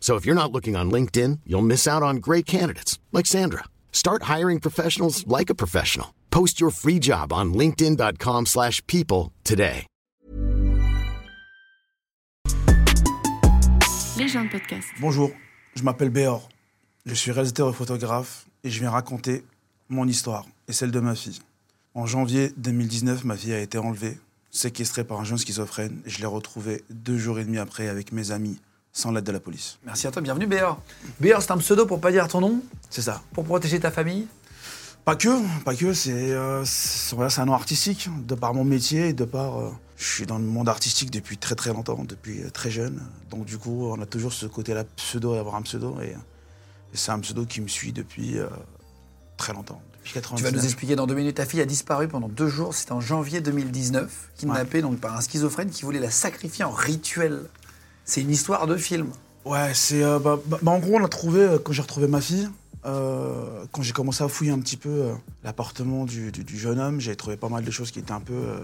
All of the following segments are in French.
So if you're not looking on LinkedIn, you'll miss out on great candidates like Sandra. Start hiring professionals like a professional. Post your free job on linkedin.com/people slash people today. Légende podcast. Bonjour, je m'appelle Béor. Je suis réalisateur et photographe et je viens raconter mon histoire et celle de ma fille. En janvier 2019, ma fille a été enlevée, séquestrée par un jeune schizophrène et je l'ai retrouvée deux jours et demi après avec mes amis, sans l'aide de la police. Merci à toi, bienvenue Béor. Béor, c'est un pseudo pour pas dire ton nom, C'est ça. pour protéger ta famille Pas que, pas que, c'est euh, voilà, un nom artistique, de par mon métier et de par... euh, je suis dans le monde artistique depuis très très longtemps, depuis euh, très jeune. Donc du coup, on a toujours ce côté-là pseudo, d'avoir un pseudo. Et, et c'est un pseudo qui me suit depuis euh, très longtemps, depuis 99. Tu vas nous expliquer dans deux minutes. Ta fille a disparu pendant deux jours, c'était en janvier 2019, kidnappée donc par un schizophrène qui voulait la sacrifier en rituel. C'est une histoire de film. Ouais, c'est. euh, bah, bah, bah, en gros, on l'a trouvé euh, quand j'ai retrouvé ma fille. euh, quand j'ai commencé à fouiller un petit peu euh, l'appartement du, du- du jeune homme, j'ai trouvé pas mal de choses qui étaient un peu, euh,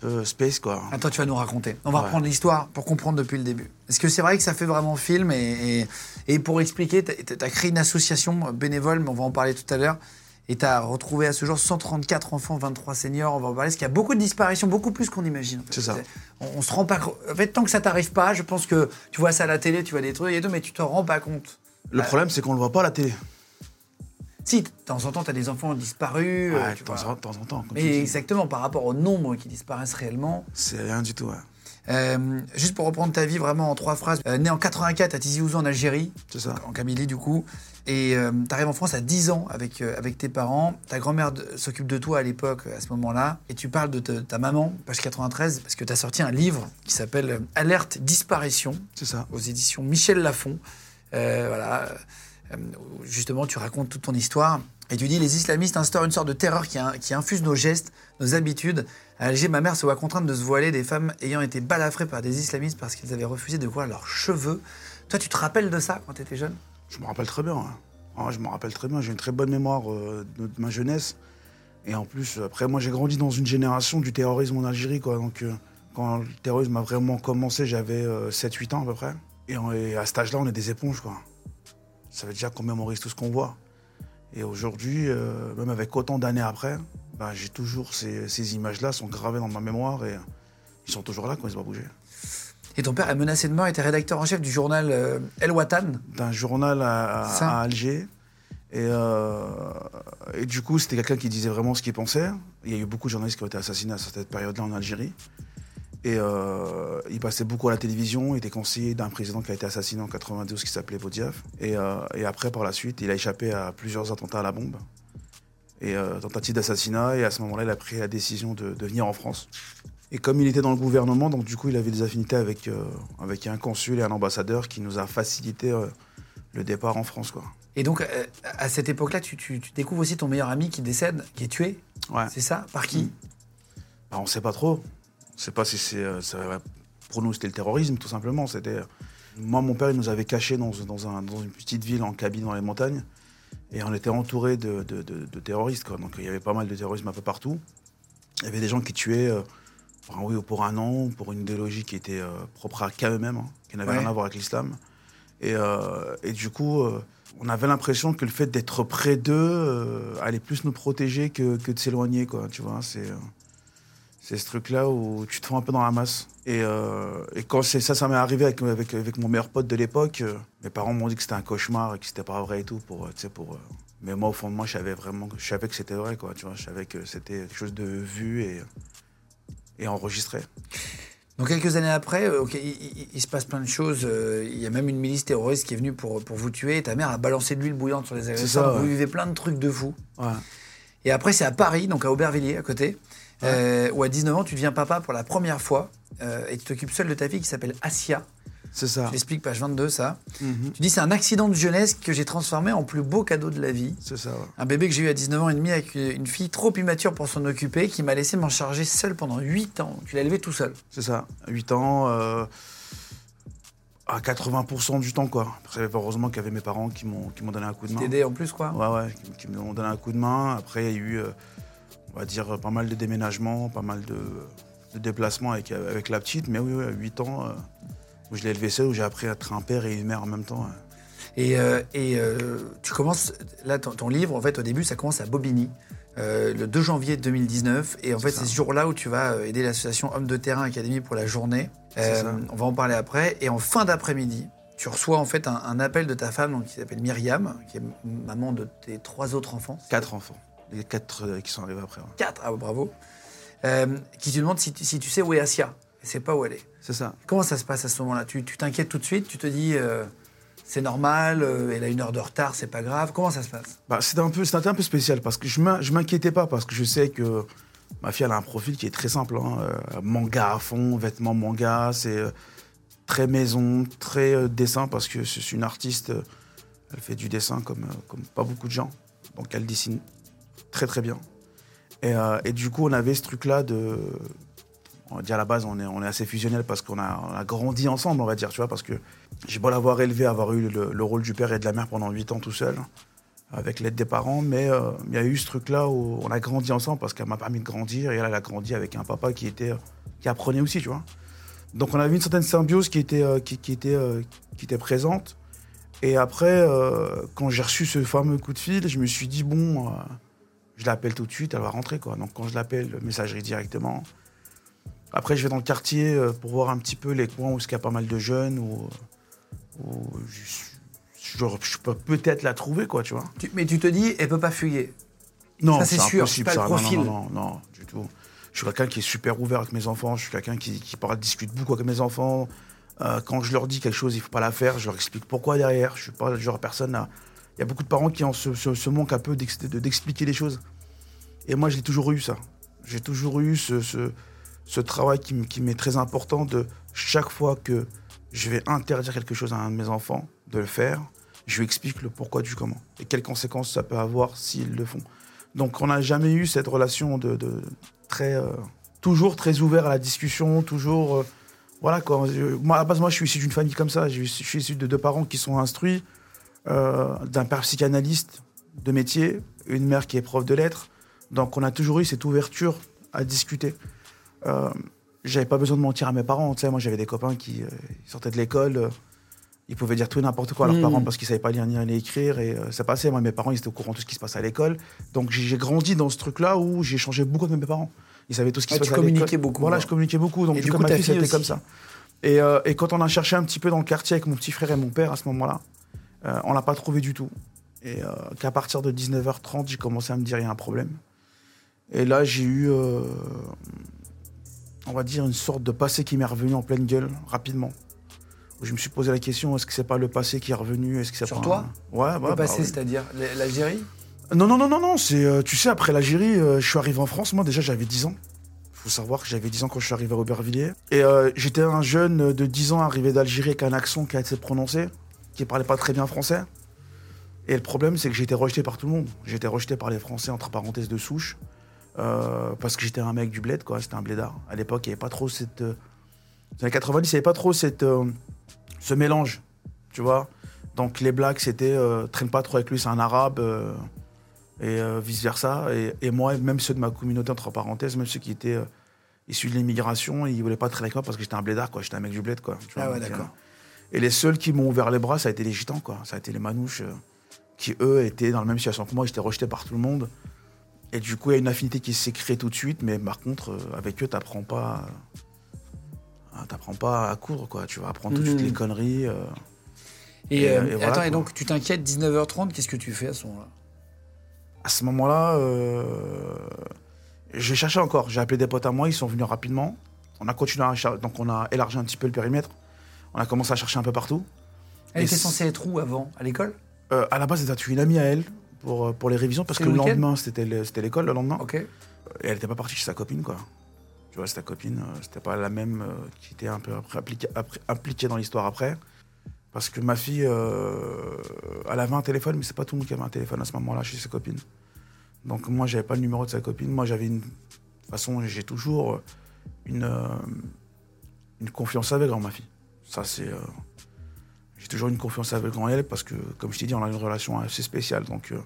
peu space, quoi. Attends, tu vas nous raconter. On va Ouais. reprendre l'histoire pour comprendre depuis le début. Est-ce que c'est vrai que ça fait vraiment film et, et- et pour expliquer, tu as créé une association bénévole, mais on va en parler tout à l'heure. Et tu as retrouvé à ce jour 134 enfants, 23 seniors. On va en parler. Parce qu'il y a beaucoup de disparitions, beaucoup plus qu'on imagine. C'est ça. On, on se rend pas compte. En fait, tant que ça t'arrive pas, je pense que tu vois ça à la télé, tu vois des trucs et tout, mais tu te rends pas compte. Le problème, c'est qu'on le voit pas à la télé. Si, de temps en temps, tu as des enfants disparus. euh, Ouais, de temps, en temps en temps. comme Mais exactement, par rapport au nombre qui disparaissent réellement. C'est rien du tout, ouais. Euh, juste pour reprendre ta vie vraiment en trois phrases. Euh, né en 84 à Tizi Ouzou en Algérie, C'est ça. en Kabylie du coup. Et euh, t'arrives en France à 10 ans avec, euh, avec tes parents. Ta grand-mère de- s'occupe de toi à l'époque, à ce moment-là. Et tu parles de te- ta maman, page 93, parce que tu as sorti un livre qui s'appelle Alerte disparition C'est ça. aux éditions Michel Lafon. Voilà. Où justement, tu racontes toute ton histoire. Et tu dis les islamistes instaurent une sorte de terreur qui, qui infuse nos gestes, nos habitudes. À Alger, ma mère se voit contrainte de se voiler des femmes ayant été balafrées par des islamistes parce qu'ils avaient refusé de voir leurs cheveux. Toi, tu te rappelles de ça quand tu étais jeune? Je me rappelle très bien. ouais. Ouais, je me rappelle très bien. J'ai une très bonne mémoire euh, de, ma jeunesse. Et en plus, après, moi, j'ai grandi dans une génération du terrorisme en Algérie. Quoi. Donc, euh, quand le terrorisme a vraiment commencé, j'avais 7-8 ans à peu près. Et, à cet âge-là, on est des éponges. Quoi. Ça veut dire qu'on mémorise tout ce qu'on voit. Et aujourd'hui, euh, même avec autant d'années après, bah, j'ai toujours ces, ces images-là sont gravées dans ma mémoire et ils sont toujours là quand ils se pas bouger. Et ton père est menacé de mort, était rédacteur en chef du journal euh, El Watan. d'un journal à, à- Ça. à Alger. Et, euh, et du coup, c'était quelqu'un qui disait vraiment ce qu'il pensait. Il y a eu beaucoup de journalistes qui ont été assassinés à cette période-là en Algérie. Et euh, il passait beaucoup à la télévision. Il était conseiller d'un président qui a été assassiné en 92 qui s'appelait Bodiaf. Et, et après, par la suite, il a échappé à plusieurs attentats à la bombe. Et euh, tentative d'assassinat. Et à ce moment-là, il a pris la décision de, de venir en France. Et comme il était dans le gouvernement, donc du coup, il avait des affinités avec, euh, avec un consul et un ambassadeur qui nous a facilité euh, le départ en France. Quoi. Et donc, à cette époque-là, tu, tu- tu découvres aussi ton meilleur ami qui décède, qui est tué. Ouais. C'est ça? Par qui? Bah, on ne sait pas trop. On sait pas si c'est. Pour nous, c'était le terrorisme, tout simplement. C'était. Moi, mon père, il nous avait cachés dans, dans un- dans une petite ville en cabine dans les montagnes. Et on était entouré de, de- de- de terroristes. Quoi. Donc il y avait pas mal de terrorisme un peu partout. Il y avait des gens qui tuaient euh, pour, un oui ou pour un non, pour une idéologie qui était euh, propre à qu'à eux-mêmes, hein, qui n'avait Ouais. rien à voir avec l'islam. Et, euh, et du coup, euh, on avait l'impression que le fait d'être près d'eux euh, allait plus nous protéger que, que de s'éloigner. quoi. Tu vois, c'est. C'est ce truc-là où tu te fous un peu dans la masse. Et, euh, et quand c'est ça, ça m'est arrivé avec, avec, avec mon meilleur pote de l'époque, euh, mes parents m'ont dit que c'était un cauchemar et que c'était pas vrai et tout. Pour, euh, pour, euh, mais moi, au fond de moi, je savais vraiment je savais que c'était vrai. Quoi, tu vois, je savais que c'était quelque chose de vu et, et enregistré. Donc quelques années après, euh, ok, il, il- il se passe plein de choses. Il y a même une milice terroriste qui est venue pour, pour vous tuer. Ta mère a balancé de l'huile bouillante sur les agresseurs. ça, Vous vivez plein de trucs de fou. Ouais. Et après, c'est à Paris, donc à Aubervilliers, à côté, euh, où à 19 ans, tu deviens papa pour la première fois. euh, et tu t'occupes seul de ta fille qui s'appelle Asia. C'est ça. Tu expliques page 22 ça. Mhm. Tu dis c'est un accident de jeunesse que j'ai transformé en plus beau cadeau de la vie. C'est ça. ouais. Un bébé que j'ai eu à 19 ans et demi avec une fille trop immature pour s'en occuper, qui m'a laissé m'en charger seul pendant 8 ans. Tu l'as élevé tout seul. C'est ça. 8 ans, euh, à 80% du temps, quoi. Après, heureusement qu'il y avait mes parents qui m'ont qui m'ont donné un coup de main. T'aider en plus quoi. Ouais, ouais, qui, qui m'ont donné un coup de main. Après, il y a eu, euh, on va dire, pas mal de déménagements, pas mal de, de déplacements avec, avec la petite. Mais oui, oui, à 8 ans, euh, où je l'ai élevé seul, où j'ai appris à être un père et une mère en même temps. Et, euh, et euh, tu commences, là, ton, ton livre, en fait, au début, ça commence à Bobigny, euh, le 2 janvier 2019. Et en fait, c'est ce jour-là où tu vas aider l'association Hommes de Terrain Académie pour la journée. Euh, on va en parler après. Et en fin d'après-midi, tu reçois en fait un, un appel de ta femme, donc, qui s'appelle Myriam, qui est maman de tes trois autres enfants. Quatre enfants. Les quatre euh, qui sont arrivés après. ouais. Quatre, ah, bravo. Euh, qui te demande si tu, si tu sais où est Asia. Et c'est pas où elle est. C'est ça. Comment ça se passe à ce moment-là? Tu tu t'inquiètes tout de suite? Tu te dis, euh, c'est normal, euh, elle a une heure de retard, c'est pas grave? Comment ça se passe? Bah, c'était un peu, c'était un peu spécial parce que je m'in- je m'inquiétais pas parce que je sais que ma fille elle a un profil qui est très simple, hein, euh, manga à fond, vêtements manga, c'est euh, très maison, très euh, dessin parce que c'est une artiste, euh, elle fait du dessin comme euh, comme pas beaucoup de gens, donc elle dessine très très bien. Et, euh, et du coup on avait ce truc là de, on va dire à la base on est on est assez fusionnel parce qu'on a, grandi ensemble on va dire tu vois parce que j'ai beau l'avoir élevé, avoir eu le, le rôle du père et de la mère pendant 8 ans tout seul avec l'aide des parents, mais euh, il y a eu ce truc-là où on a grandi ensemble parce qu'elle m'a permis de grandir et elle, a grandi avec un papa qui était qui apprenait aussi, tu vois. Donc on avait une certaine symbiose qui était euh, qui, était qui était présente. Et après, quand j'ai reçu ce fameux coup de fil, je me suis dit bon, je l'appelle tout de suite, elle va rentrer quoi. Donc quand je l'appelle, messagerie directement. Après, je vais dans le quartier euh, pour voir un petit peu les coins où il y a pas mal de jeunes où je, je- je peux peut-être la trouver quoi, tu vois. Tu- Mais tu te dis, elle peut pas fuyer. Non, c'est sûr, impossible, c'est pas le ça. Profil. Non, non, non, non, du tout. Je suis quelqu'un qui est super ouvert avec mes enfants. Je suis quelqu'un qui, qui parle, discute beaucoup avec mes enfants. Euh, quand je leur dis quelque chose, il faut pas la faire. Je leur explique pourquoi derrière. Je suis pas le genre de personne à... Il y a beaucoup de parents qui ont ce, un peu d'ex- de- d'expliquer les choses. Et moi, j'ai toujours eu ça. J'ai toujours eu ce, travail qui, m'est très important de chaque fois que je vais interdire quelque chose à un de mes enfants de le faire, je lui explique le pourquoi du comment et quelles conséquences ça peut avoir s'ils le font. Donc on n'a jamais eu cette relation de, très euh, toujours très ouvert à la discussion, toujours euh, voilà quoi. À la base moi je suis issu d'une famille comme ça. Je, suis issu de deux parents qui sont instruits, d'un père psychanalyste de métier, une mère qui est prof de lettres. Donc on a toujours eu cette ouverture à discuter. Euh, j'avais pas besoin de mentir à mes parents. Tu sais, moi j'avais des copains qui euh, sortaient de l'école. euh, ils pouvaient dire tout et n'importe quoi à leurs Mm. parents parce qu'ils savaient pas lire ni écrire et euh, ça passait. Moi, mes parents, ils étaient au courant de tout ce qui se passait à l'école. Donc, j'ai grandi dans ce truc-là où j'ai échangé beaucoup avec mes parents. Ils savaient tout ce qui Ah, se passait à l'école. communiquais beaucoup, Voilà, ouais. je communiquais beaucoup. Donc, Et du coup, ma fille, c'était comme ça. Et, euh, et quand on a cherché un petit peu dans le quartier avec mon petit frère et mon père à ce moment-là, euh, on l'a pas trouvé du tout. Et euh, qu'à partir de 19h30, j'ai commencé à me dire il y a un problème. Et là, j'ai eu, euh, on va dire, une sorte de passé qui m'est revenu en pleine gueule, rapidement. Où je me suis posé la question est-ce que c'est pas le passé qui est revenu? Est-ce que c'est Sur pas toi? un- Ouais. Le bah passé, oui. c'est-à-dire l'Algérie? Non, non, non, non, non. C'est, tu sais, après l'Algérie, je suis arrivé en France. Moi, déjà, j'avais 10 ans. faut savoir que j'avais 10 ans quand je suis arrivé à Aubervilliers. Et euh, j'étais un jeune de 10 ans arrivé d'Algérie avec un accent qui a été prononcé, qui parlait pas très bien français. Et le problème, c'est que été rejeté par tout le monde. Été rejeté par les Français, entre parenthèses, de souche. euh, parce que j'étais un mec du bled, quoi. C'était un blédard. À l'époque, il n'y avait pas trop cette. euh, dans les années 90, il n'y avait pas trop cette, euh, ce mélange, tu vois. Donc les blacks, c'était traîne pas trop avec lui, c'est un arabe, et vice versa. Et, et moi, même ceux de ma communauté, entre parenthèses, même ceux qui étaient issus de l'immigration, ils voulaient pas traîner avec moi parce que j'étais un blédard, quoi. J'étais un mec du bled, quoi. tu vois. Ah ouais, d'accord. Et les seuls qui m'ont ouvert les bras, ça a été les gitans, quoi. Ça a été les manouches, euh, qui eux étaient dans la même situation que moi. J'étais rejeté par tout le monde. Et du coup, il y a une affinité qui s'est créée tout de suite, mais par contre, euh, avec eux, t'apprends pas. euh, T'apprends pas à coudre, quoi. Tu vas apprendre tout de suite Mhm. les conneries. Et, Et, et voilà, attends, et donc tu t'inquiètes, 19h30, qu'est-ce que tu fais à ce moment-là? À ce moment-là, j'ai cherché encore. J'ai appelé des potes à moi, ils sont venus rapidement. On a continué à chercher, donc on a élargi un petit peu le périmètre. On a commencé à chercher un peu partout. Elle Et était censée être où avant? À l'école? Euh, à la base, c'était une amie à elle pour, euh, pour les révisions parce que le lendemain, c'était le- c'était l'école le lendemain. Ok. Et elle n'était pas partie chez sa copine, quoi. Tu vois, c'est ta copine, euh, c'était pas la même euh, qui était un peu impliquée dans l'histoire après. Parce que ma fille, euh, elle avait un téléphone, mais c'est pas tout le monde qui avait un téléphone à ce moment-là chez ses copines. Donc moi, j'avais pas le numéro de sa copine. Moi, j'avais une. De toute façon, j'ai toujours une, euh, une confiance aveugle en ma fille. Ça, c'est. euh, J'ai toujours une confiance aveugle en elle parce que, comme je t'ai dit, on a une relation assez spéciale. Donc, euh,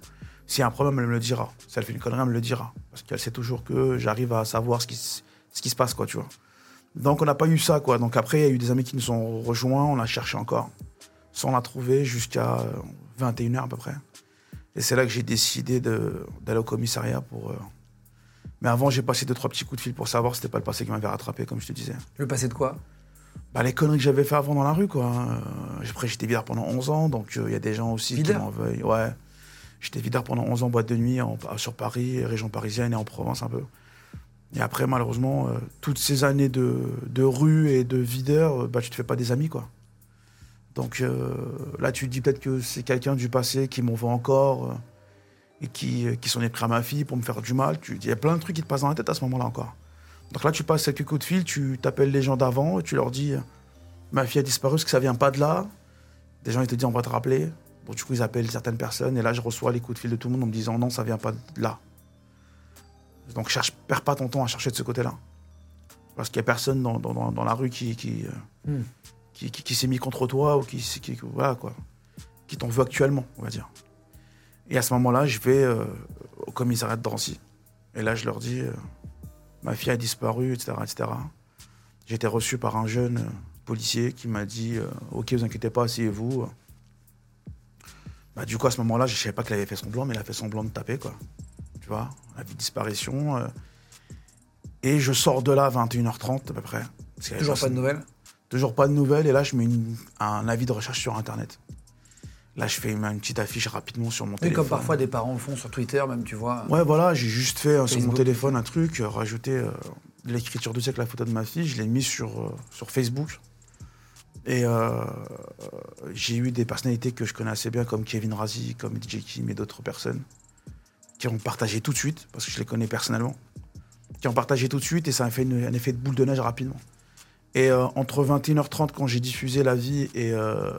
s'il y a un problème, elle me le dira. Si elle fait une connerie, elle me le dira. Parce qu'elle sait toujours que j'arrive à savoir ce qui, se passe, quoi, tu vois. Donc, on n'a pas eu ça, quoi. Donc, après, il y a eu des amis qui nous ont rejoints. On a cherché encore. Sans la trouver jusqu'à euh, 21h à peu près. Et c'est là que j'ai décidé d'aller au commissariat pour. euh, Mais avant, j'ai passé deux, trois petits coups de fil pour savoir si c'était pas le passé qui m'avait rattrapé, comme je te disais. Veux passer de quoi? Bah, les conneries que j'avais fait avant dans la rue, quoi. Euh, Après, j'étais videur pendant 11 ans, donc euh, il y a des gens aussi qui m'en veuillent. Ouais. J'étais videur pendant 11 ans, boîte de nuit, en- sur Paris, région parisienne et en Provence un peu. Et après, malheureusement, euh, toutes ces années de, de rue et de videur, euh, bah, tu te fais pas des amis, quoi. Donc euh, là, tu te dis peut-être que c'est quelqu'un du passé qui m'en veut encore euh, et qui, euh, qui s'en est pris à ma fille pour me faire du mal. Tu- Il y a plein de trucs qui te passent dans la tête à ce moment-là encore. Donc là, tu passes quelques coups de fil, tu t'appelles les gens d'avant et tu leur dis Ma fille a disparu, est-ce que ça vient pas de là? Des gens, ils te disent On va te rappeler. Donc du coup, ils appellent certaines personnes et là, je reçois les coups de fil de tout le monde en me disant Non, ça vient pas de là. Donc cherche, perds pas ton temps à chercher de ce côté-là. Parce qu'il y a personne dans, dans- la rue qui, qui, euh, Hmm. qui, qui- qui s'est mis contre toi ou qui, qui, voilà, quoi, qui t'en veut actuellement, on va dire. Et à ce moment-là, je vais euh, au commissariat de Drancy. Et là, je leur dis euh, Ma fille a disparu, etc. etc. J'ai été reçu par un jeune euh, policier qui m'a dit euh, Ok, vous inquiétez pas, asseyez-vous. Bah, du coup, à ce moment-là, je ne savais pas qu'il avait fait semblant, mais il a fait semblant de taper, quoi. Tu vois, la vie de disparition. euh. et je sors de là à 21h30 à peu près. Toujours pas de nouvelles? Toujours pas de nouvelles. Et là, je mets une- un avis de recherche sur Internet. Là, je fais une, petite affiche rapidement sur mon Oui, téléphone. comme parfois des parents le font sur Twitter, même, tu vois. Ouais, voilà, j'ai juste fait euh, sur mon téléphone un truc, euh, rajouter euh, de l'écriture dessus avec la photo de ma fille. Je l'ai mis sur, euh, sur Facebook. Et euh, j'ai eu des personnalités que je connais assez bien, comme Kevin Razi, comme DJ Kim et d'autres personnes, qui ont partagé tout de suite, parce que je les connais personnellement, qui ont partagé tout de suite et ça a fait une- un effet de boule de neige rapidement. Et euh, entre 21h30, quand j'ai diffusé la vie, et euh,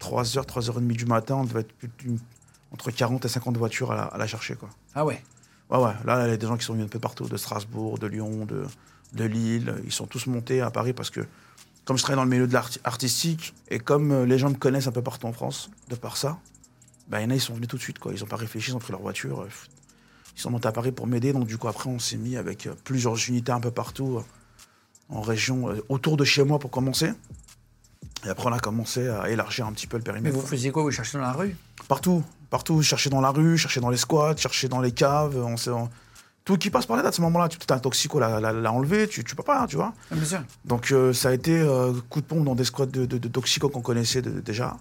3h, 3h30 du matin, on devait être plus d'une- entre 40 et 50 voitures à la, à la chercher. Quoi. Ah ouais. Ouais, ouais, là, il y a des gens qui sont venus un peu partout, de Strasbourg, de Lyon, de, de Lille. Ils sont tous montés à Paris parce que, comme je travaille dans le milieu de l'art artistique, et comme euh, les gens me connaissent un peu partout en France, de par ça, bah, il y en a, ils sont venus tout de suite, quoi. Ils n'ont pas réfléchi, ils ont pris leur voiture. euh, pff, Ils sont montés à Paris pour m'aider. Donc, du coup, après, on s'est mis avec euh, plusieurs unités un peu partout, euh, en région, euh, autour de chez moi pour commencer. Et après, on a commencé à élargir un petit peu le Mais périmètre. vous faisiez quoi? Vous cherchez dans la rue? Partout, partout, chercher dans la rue, chercher dans les squats, chercher dans les caves, on tout qui passe par là à ce moment-là. Tu un toxico l'a, l'a- l'a enlevé, tu, tu peux pas, hein, tu vois. Ah, Bien sûr. Donc euh, ça a été euh, coup de pompe dans des squats de, de, de toxico qu'on connaissait de- déjà,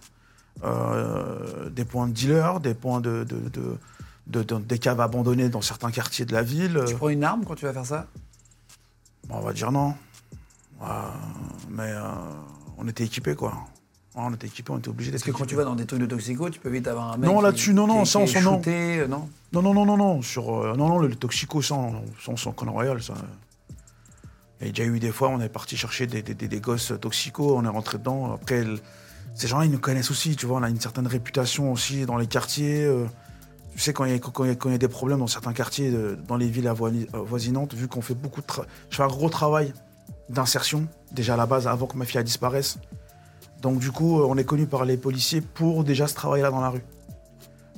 Euh, des points de dealers, des points de, de, de- de- de- des caves abandonnées dans certains quartiers de la ville. Tu prends une arme quand tu vas faire ça? Bon, on va dire non, mais on était équipés quoi. Ouais, on était équipés, on était obligés d'être Parce que quand tu vas dans des trucs de toxico, tu peux vite avoir un mec. Non, là-dessus, non, non, ça, on s'en- non. euh, non. Non, non, non, non, non. Sur, euh, non, non, le, toxico, ça, on s'en connaît royal, ça. Il y a déjà eu des fois, on est parti chercher des, des, des- des gosses toxico, on est rentré dedans. Après, le- ces gens-là, ils nous connaissent aussi, tu vois. On a une certaine réputation aussi dans les quartiers. euh, tu sais, quand il y, a- quand il y a- quand il y a des problèmes dans certains quartiers, de- dans les villes avoisinantes, vu qu'on fait beaucoup de. Je fais un gros travail d'insertion, déjà à la base, avant que ma fille elle disparaisse. Donc, du coup, euh, on est connu par les policiers pour déjà ce travail-là dans la rue.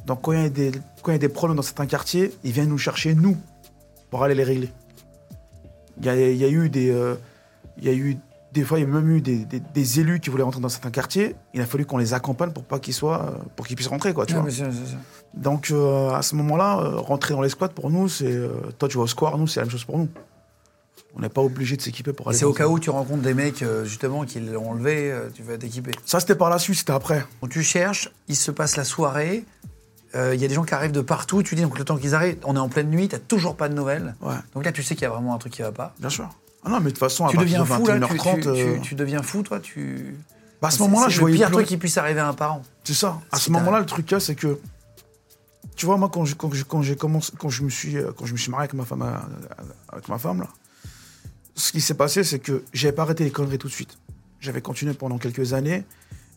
Donc quand il y a des, quand il y a des problèmes dans certains quartiers, ils viennent nous chercher, nous, pour aller les régler. Il y a, il y a eu des... euh, il y a eu des fois, il y a même eu des, des- des élus qui voulaient rentrer dans certains quartiers. Il a fallu qu'on les accompagne pour pas qu'ils soient, euh, pour qu'ils puissent rentrer, quoi. Tu Ah, vois. Donc euh, à ce moment-là, euh, rentrer dans les squats pour nous, c'est euh, toi tu vas au square, nous c'est la même chose pour nous. On n'est pas obligé de s'équiper pour aller. c'est au cas où tu rencontres des mecs, euh, justement, qui l'ont enlevé, euh, tu vas t'équiper. Ça c'était par la suite, c'était après. Donc tu cherches, il se passe la soirée, euh, il y a des gens qui arrivent de partout, tu dis donc le temps qu'ils arrivent, on est en pleine nuit, t'as toujours pas de nouvelles. Ouais, Donc là tu sais qu'il y a vraiment un truc qui va pas. bien sûr. Ah non, mais de toute façon, à tu partir deviens de fou là, tu, 21h30, tu- euh, tu- tu deviens fou toi, tu... bah, à ce C'est- moment-là, c'est je le voyais pire plus- truc qui puisse arriver à un parent. C'est ça. À ce moment-là, le truc, c'est que. Tu vois, moi, quand je- quand je- quand j'ai commencé, quand je me suis, quand je me suis marié avec ma femme, avec ma femme là, ce qui s'est passé, c'est que j'avais pas arrêté les conneries tout de suite. J'avais continué pendant quelques années.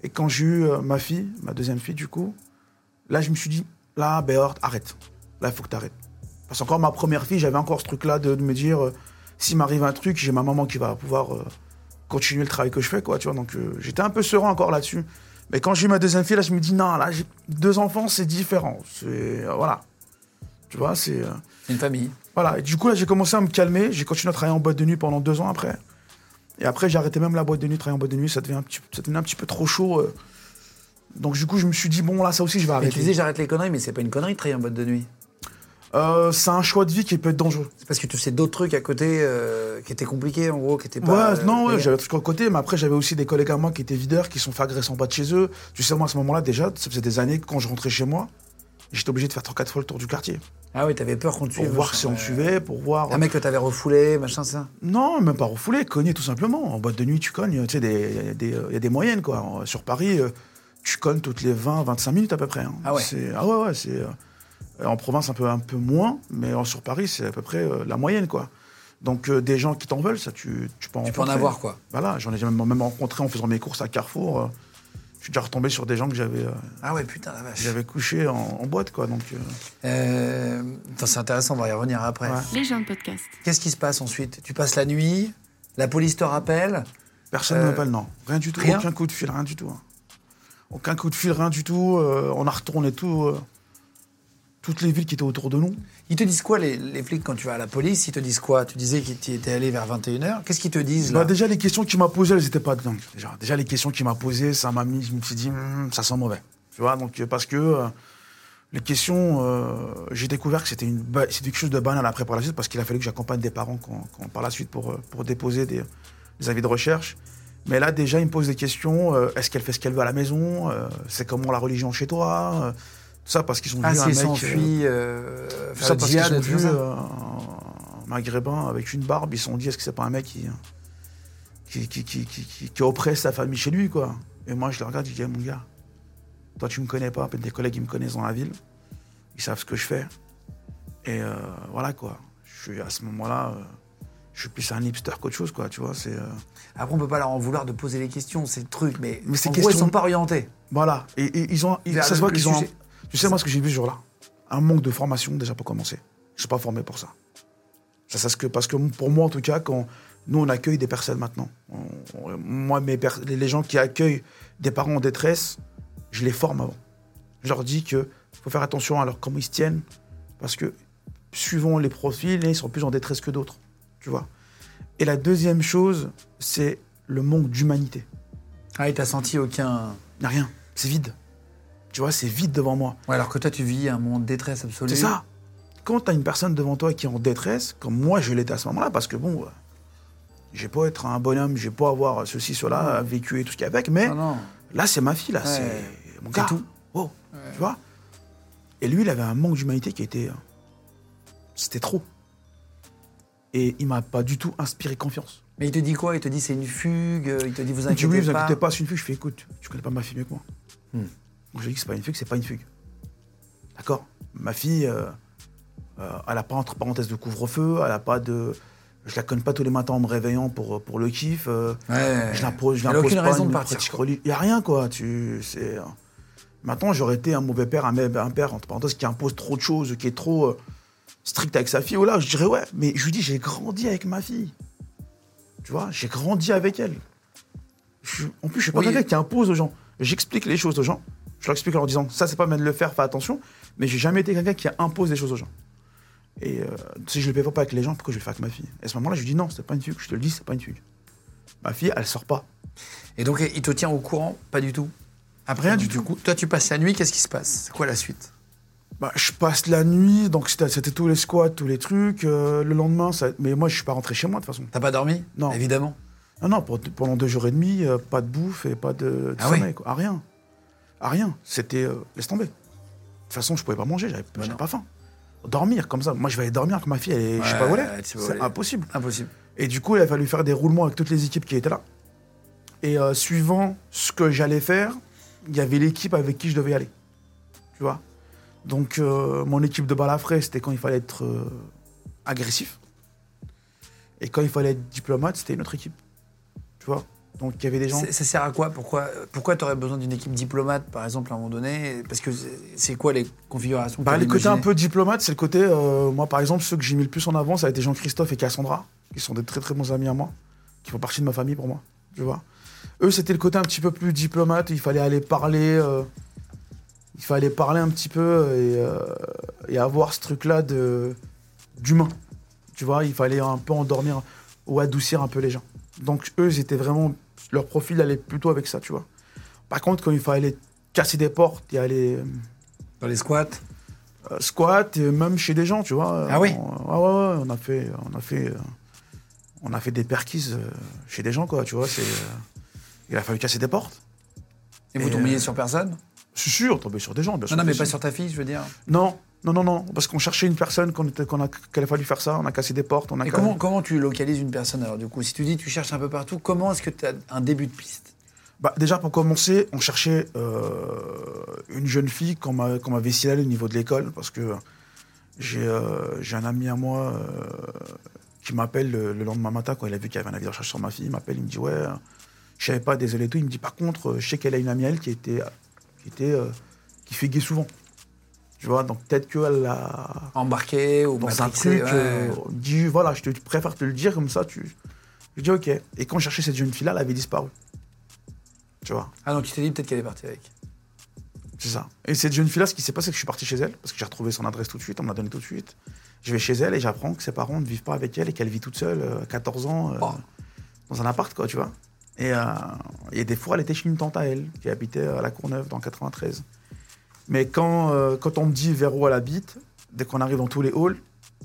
Et quand j'ai eu euh, ma fille, ma deuxième fille, du coup, là, je me suis dit, là, Béhort, arrête. Là, il faut que tu. Parce qu'encore ma première fille, j'avais encore ce truc-là de, me dire, euh, s'il m'arrive un truc, j'ai ma maman qui va pouvoir euh, continuer le travail que je fais, quoi, tu vois. Donc, j'étais un peu serein encore là-dessus. Mais quand j'ai eu ma deuxième fille, là, je me dis, non, là, deux enfants, c'est différent. C'est, voilà. Tu vois, c'est... euh, C'est une famille. voilà, et du coup, là, j'ai commencé à me calmer. J'ai continué à travailler en boîte de nuit pendant deux ans après. Et après, j'ai arrêté même la boîte de nuit, travailler en boîte de nuit. Ça devenait un petit, ça devenait un petit peu trop chaud. euh. Donc, du coup, je me suis dit, bon, là, ça aussi, je vais Mais tu arrêter. disais j'arrête les conneries, mais c'est pas une connerie de travailler en boîte de nuit. Euh, c'est un choix de vie qui peut être dangereux. C'est parce que tu faisais d'autres trucs à côté euh, qui étaient compliqués, en gros, qui étaient pas. Ouais, non, ouais, euh, j'avais tout à côté, mais après, j'avais aussi des collègues à moi qui étaient videurs, qui se sont fait agresser en bas de chez eux. Tu sais, moi, à ce moment-là, déjà, ça faisait des années que quand je rentrais chez moi, j'étais obligé de faire 3-4 fois le tour du quartier. Ah oui, t'avais peur qu'on te Pour suive. voir si on me Ouais. suivait, pour voir. Un mec que t'avais refoulé, machin, ça? Non, même pas refoulé, cogner tout simplement. En boîte de nuit, tu cognes, tu sais, des- il y, a des- moyennes, quoi. Sur Paris, euh, tu cognes toutes les 20, 25 minutes à peu près. hein. Ah ouais. C'est- Ah ouais, ouais, c'est... euh, en province, un peu, un peu moins, mais sur Paris, c'est à peu près euh, la moyenne, quoi. Donc, euh, des gens qui t'en veulent, ça, tu, tu peux en Tu peux en avoir, quoi. Voilà, j'en ai même, même rencontré en faisant mes courses à Carrefour. euh, je suis déjà retombé sur des gens que j'avais euh, Ah ouais, putain, la vache. j'avais couché en, en boîte, quoi. Donc, euh, Euh, c'est intéressant, on va y revenir après. Ouais. Les gens de podcast. Qu'est-ce qui se passe ensuite? Tu passes la nuit, la police te rappelle. Personne ne Euh, m'appelle, non. Rien du tout. rien? Aucun coup de fil, rien du tout. hein. Aucun coup de fil, rien du tout. Euh, on a retourné tout, euh, toutes les villes qui étaient autour de nous. Ils te disent quoi, les, les flics, quand tu vas à la police? Ils te disent quoi? Tu disais qu'ils t'y étaient allés vers 21h. Qu'est-ce qu'ils te disent, là? Bah, déjà, les questions qu'il m'a posées, elles n'étaient pas dingues. Déjà. déjà, les questions qu'il m'a posées, ça m'a mis, je me suis dit, Hum, ça sent mauvais. Tu vois, donc, euh, parce que euh, les questions, euh, j'ai découvert que c'était quelque chose de banal après par la suite, parce qu'il a fallu que j'accompagne des parents quand- quand- par la suite pour, pour déposer des, des avis de recherche. Mais là, déjà, il me pose des questions. euh, Est-ce qu'elle fait ce qu'elle veut à la maison? C'est comment la religion chez toi? Ça parce qu'ils ont Ah, vu un mec... euh, euh, tout ça parce qu'ils ont vu un maghrébin avec une barbe, ils se sont dit est-ce que c'est pas un mec qui, qui, qui, qui, qui, oppresse sa famille chez lui, quoi? Et moi, je le regarde, je dis Eh, mon gars, toi, tu me connais pas, peut-être des collègues, ils me connaissent dans la ville, ils savent ce que je fais. Et euh, voilà, quoi. Je suis à ce moment-là, euh, je suis plus un hipster qu'autre chose, quoi, tu vois. C'est. euh, Après, on peut pas leur en vouloir de poser les questions, c'est le truc, mais, Mais ces en gros, ils questions- sont pas orientés. Voilà. Et, et ils ont. ils- ça se voit qu'ils ont. Tu sais, moi, ce que j'ai vu ce jour-là, un manque de formation, déjà pour commencer. Je suis pas formé pour ça. Ça, que, parce que pour moi, en tout cas, quand nous, on accueille des personnes maintenant, on- on- moi, mes les gens qui accueillent des parents en détresse, je les forme avant. Je leur dis que faut faire attention à leur, comment ils se tiennent, parce que suivant les profils, ils sont plus en détresse que d'autres. Tu vois. Et la deuxième chose, c'est le manque d'humanité. Ah, et t'as senti aucun. Il n'y a rien. C'est vide. Tu vois, c'est vide devant moi. Ouais, alors que toi, tu vis un moment de détresse absolue. C'est ça. Quand tu as une personne devant toi qui est en détresse, comme moi je l'étais à ce moment-là, parce que bon, euh, j'ai pas être un bonhomme, j'ai pas avoir ceci, cela, vécu et tout ce qu'il y a avec, mais Non, non. là c'est ma fille, là, Ouais. c'est mon gars. tout. Oh, tu vois? Et lui, il avait un manque d'humanité qui était. euh, C'était trop. Et il m'a pas du tout inspiré confiance. Mais il te dit quoi? Il te dit c'est une fugue Il te dit vous Il me dit inquiétez oui, vous pas inquiétez pas, c'est une fugue. Je fais écoute, tu connais pas ma fille mieux que moi. Hmm. Donc je dis que c'est pas une fugue, c'est pas une fugue. D'accord? Ma fille, euh, euh, elle a pas entre parenthèses de couvre-feu, elle a pas de. Je la connais pas tous les matins en me réveillant pour, pour le kiff. euh, Ouais. je l'impose, je l'impose aucune pas raison une de partir. Il y a rien quoi. Tu, c'est. euh, Maintenant, j'aurais été un mauvais père, un, père entre parenthèses qui impose trop de choses, qui est trop euh, strict avec sa fille. Oh là, je dirais ouais. Mais je lui dis, j'ai grandi avec ma fille. Tu vois, j'ai grandi avec elle. Je- en plus, je suis pas Oui. quelqu'un qui impose aux gens. J'explique les choses aux gens. Je leur explique en leur disant, ça, c'est pas mal de le faire, fais attention. Mais j'ai jamais été quelqu'un qui impose des choses aux gens. Et euh, si je le fais pas avec les gens, pourquoi je vais le faire avec ma fille? Et à ce moment-là, je lui dis non, c'est pas une fugue. Je te le dis, c'est pas une fugue. Ma fille, elle sort pas. Et donc, il te tient au courant? Pas du tout? Après, Rien du tout. coup, toi, tu passes la nuit, qu'est-ce qui se passe? C'est quoi la suite? Bah, je passe la nuit, donc c'était tous les squats, tous les trucs. euh, le lendemain, ça... mais moi, je suis pas rentré chez moi de toute façon. T'as pas dormi? Non. Évidemment. Non, non, pendant deux jours et demi, euh, pas de bouffe et pas de, de Ah sommeil. Quoi. À rien. À rien. C'était. euh, laisse tomber. De toute façon, je pouvais pas manger, j'avais non. pas faim. Dormir comme ça. Moi, je vais aller dormir quand ma fille, elle est. je sais pas où elle est. C'est impossible. Impossible. Et du coup, il a fallu faire des roulements avec toutes les équipes qui étaient là. Et euh, suivant ce que j'allais faire, il y avait l'équipe avec qui je devais y aller. Tu vois? Donc, euh, mon équipe de balafré, c'était quand il fallait être agressif. Et quand il fallait être diplomate, c'était une autre équipe. Tu vois? Donc il y avait des gens. Ça sert à quoi? Pourquoi, pourquoi tu aurais besoin d'une équipe diplomate, par exemple, à un moment donné? Parce que c'est- quoi les configurations Bah, les côtés un peu diplomate, c'est le côté. euh, moi, par exemple, ceux que j'ai mis le plus en avant, ça a été Jean-Christophe et Cassandra, qui sont des très très bons amis à moi, qui font partie de ma famille pour moi. Tu vois Eux, c'était le côté un petit peu plus diplomate. Il fallait aller parler. euh, il fallait parler un petit peu et, euh, et avoir ce truc-là d'humain. Tu vois, il fallait un peu endormir ou adoucir un peu les gens. Donc eux, ils étaient vraiment leur profil allait plutôt avec ça, tu vois. Par contre, quand il fallait casser des portes et aller euh, Dans les squats euh, squat et même chez des gens, tu vois. Ah oui on, ah ouais, ouais, on a fait, on a fait, euh, on a fait des perquises euh, chez des gens, quoi. Tu vois, c'est, il a fallu casser des portes. Et vous tombiez sur personne? Je suis sûr, tomber sur des gens, bien sûr. Non, non, mais pas sur ta fille, je veux dire. Non, non, non, non, parce qu'on cherchait une personne qu'on était, qu'on a, qu'il a fallu faire ça. On a cassé des portes, on a. Et comment, comment tu localises une personne alors du coup? Si tu dis tu cherches un peu partout, comment est-ce que tu as un début de piste? Bah, déjà pour commencer, on cherchait euh, une jeune fille qu'on m'a- qu'on m'avait signalée au niveau de l'école parce que j'ai euh, j'ai un ami à moi euh, qui m'appelle le, le lendemain matin quand il a vu qu'il y avait un avis de recherche sur ma fille. Il m'appelle, il me dit ouais, je savais pas, désolé et tout. Il me dit par contre, je sais qu'elle a une amie à elle qui était qui était qui fait gay souvent. Tu vois, donc peut-être qu'elle a Embarqué ou dans un truc, ouais. euh, dit voilà, je te préfère te le dire comme ça. Tu, je dis ok. Et quand je cherchais cette jeune fille là, elle avait disparu. Tu vois. Ah donc tu t'es dit peut-être qu'elle est partie avec. C'est ça. Et cette jeune fille-là, ce qui s'est passé, c'est que je suis parti chez elle, parce que j'ai retrouvé son adresse tout de suite, on me l'a donné tout de suite. Je vais chez elle et j'apprends que ses parents ne vivent pas avec elle et qu'elle vit toute seule, euh, à 14 ans, euh, Oh. dans un appart, quoi, tu vois. Et, euh, et des fois, elle était chez une tante à elle, qui habitait à la Courneuve, dans le 93. Mais quand, euh, quand on me dit vers où elle habite, dès qu'on arrive dans tous les halls,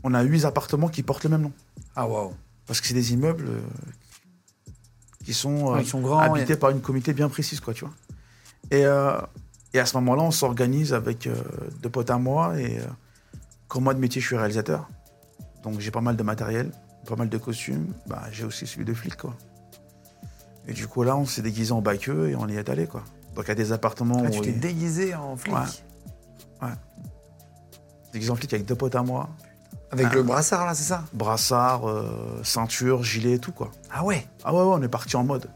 on a huit appartements qui portent le même nom. Ah waouh. Parce que c'est des immeubles euh, qui sont, euh, Ouais, qui sont grands, habités et- par une comité bien précise, quoi, tu vois. Et, et à ce moment-là, on s'organise avec deux potes à moi. Et comme moi de métier, je suis réalisateur. Donc j'ai pas mal de matériel, pas mal de costumes. Bah, j'ai aussi celui de flic, quoi. Et du coup, là, on s'est déguisé en baqueux et on y est allé, quoi. Donc il y a des appartements Ah, où tu t'es il- déguisé en flic Ouais. déguisé en flic avec deux potes à moi. avec Ah. le brassard là, c'est ça? Brassard, euh, ceinture, gilet, tout, quoi. Ah ouais? Ah ouais, ouais, on est parti en mode.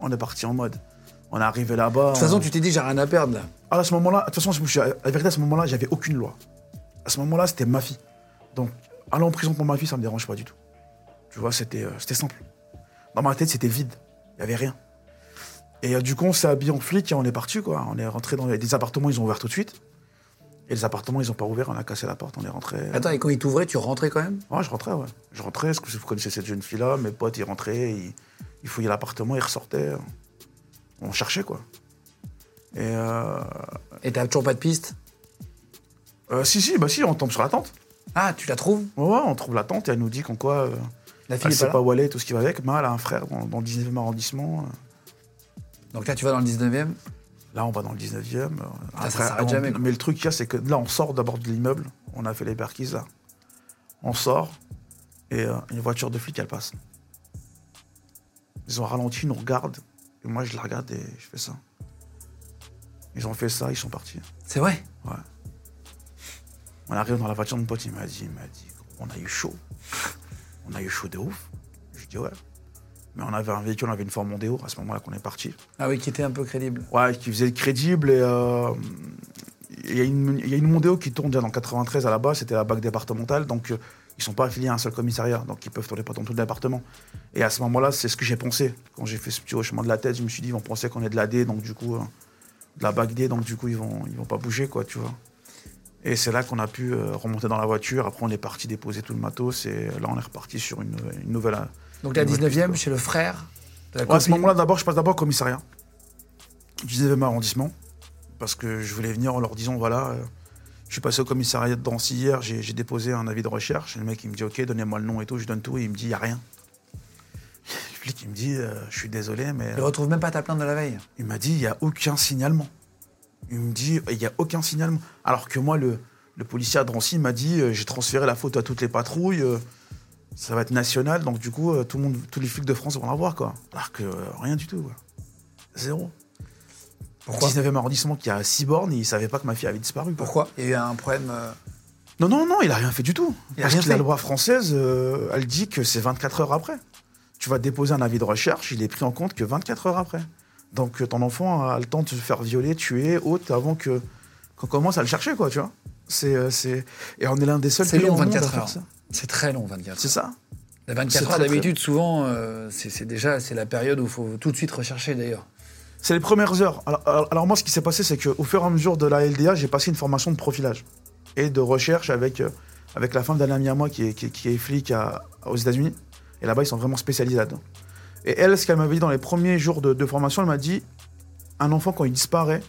On est parti en mode. On est arrivé là-bas. De toute façon, on- tu t'es dit j'ai rien à perdre là. Ah, à ce moment-là, de toute façon, je la vérité, à ce moment-là, j'avais aucune loi. À ce moment-là, c'était ma fille. Donc, aller en prison pour ma fille, ça me dérange pas du tout. Tu vois, c'était euh, c'était simple. Dans ma tête, c'était vide. Il y avait rien. Et euh, du coup, on s'est habillé en flic et on est parti, quoi. On est rentré dans les des appartements, ils ont ouvert tout de suite. Et les appartements, ils ont pas ouvert, on a cassé la porte, on est rentré. Attends, et quand il t'ouvrait, tu rentrais quand même? Ouais, je rentrais, ouais. Je rentrais, parce que vous connaissez cette jeune fille-là, mes potes, ils rentraient, ils, ils fouillaient l'appartement, ils ressortaient. On cherchait, quoi. Et euh, Et t'as toujours pas de piste? Euh, si, si, bah si, on tombe sur la tente. Ah, tu la trouves? Ouais, ouais, on trouve la tente et elle nous dit qu'en quoi euh, La fille elle est sait pas pas où elle est, tout ce qui va avec. Mais elle a un frère dans, dans le 19e arrondissement. Donc là, tu vas dans le 19e. Là, on va dans le 19e. euh, Ah, ça s'arrête on- jamais, quoi. Mais le truc qu'il y a, c'est que là, on sort d'abord de l'immeuble. On a fait les perquises, là. On sort et euh, une voiture de flic, elle passe. Ils ont ralenti, ils nous regardent. Et moi, je la regarde et je fais ça. Ils ont fait ça, ils sont partis. C'est vrai? Ouais. On arrive dans la voiture de mon pote, il m'a dit, il m'a dit, on a eu chaud. On a eu chaud de ouf. Je dis ouais. Mais on avait un véhicule, on avait une Ford Mondeo à ce moment-là qu'on est parti. Ah oui, qui était un peu crédible. Ouais, qui faisait le crédible et euh, il y, a une- il y a une Mondeo qui tourne déjà dans 93 à la base, c'était la BAC départementale, donc euh, ils sont pas affiliés à un seul commissariat, donc ils peuvent tourner pas dans tout le département. Et à ce moment-là, c'est ce que j'ai pensé. Quand j'ai fait ce petit hochement de la tête, je me suis dit, ils vont penser qu'on est de la D, donc du coup, euh, de la BAC D, donc du coup, ils vont, ils vont pas bouger, quoi, tu vois. Et c'est là qu'on a pu euh, remonter dans la voiture. Après, on est parti déposer tout le matos. Et là, on est reparti sur une, une nouvelle. Donc la une nouvelle 19e, piste, quoi. chez le frère de la Ouais, à ce copine. moment-là, d'abord, je passe d'abord au commissariat. 19e arrondissement. Parce que je voulais venir en leur disant voilà, euh, je suis passé au commissariat de Dancy hier, j'ai j'ai déposé un avis de recherche. Et le mec, il me dit ok, donnez-moi le nom et tout. Je donne tout. Et il me dit il n'y a rien. Le flic, il me dit euh, je suis désolé, mais. Il retrouve même pas ta plainte de la veille. Il m'a dit, il n'y a aucun signalement. Il me dit, il n'y a aucun signalement. Alors que moi, le, le policier à Drancy m'a dit, euh, j'ai transféré la faute à toutes les patrouilles, euh, ça va être national, donc du coup, euh, tout le monde, tous les flics de France vont la voir, quoi. Alors que euh, rien du tout, quoi. Zéro. Pourquoi? 19e arrondissement qui a 6 bornes, il savait pas que ma fille avait disparu. quoi. Pourquoi? Il y a eu un problème. euh, Non, non, non, il a rien fait du tout. Il Parce rien que la loi française, euh, elle dit que c'est 24 heures après. Tu vas déposer un avis de recherche, il est pris en compte que 24 heures après. Donc ton enfant a le temps de se faire violer, tuer, autre, avant que qu'on commence à le chercher, quoi, tu vois. C'est, c'est... Et on est l'un des seuls pays long, au monde à 24 faire heures. ça. C'est très long, 24 C'est heures. ça La C'est 24 heures, d'habitude, souvent, euh, c'est c'est déjà c'est la période où il faut tout de suite rechercher, d'ailleurs. C'est les premières heures. Alors, alors- alors moi, ce qui s'est passé, c'est qu'au fur et à mesure de la LDA, j'ai passé une formation de profilage et de recherche avec, euh, avec la femme d'un ami à moi qui est, qui, est- qui est flic à- aux États-Unis. Et là-bas, ils sont vraiment spécialisés là-dedans. Et elle, ce qu'elle m'avait dit dans les premiers jours de, de formation, elle m'a dit un enfant, quand il disparaît,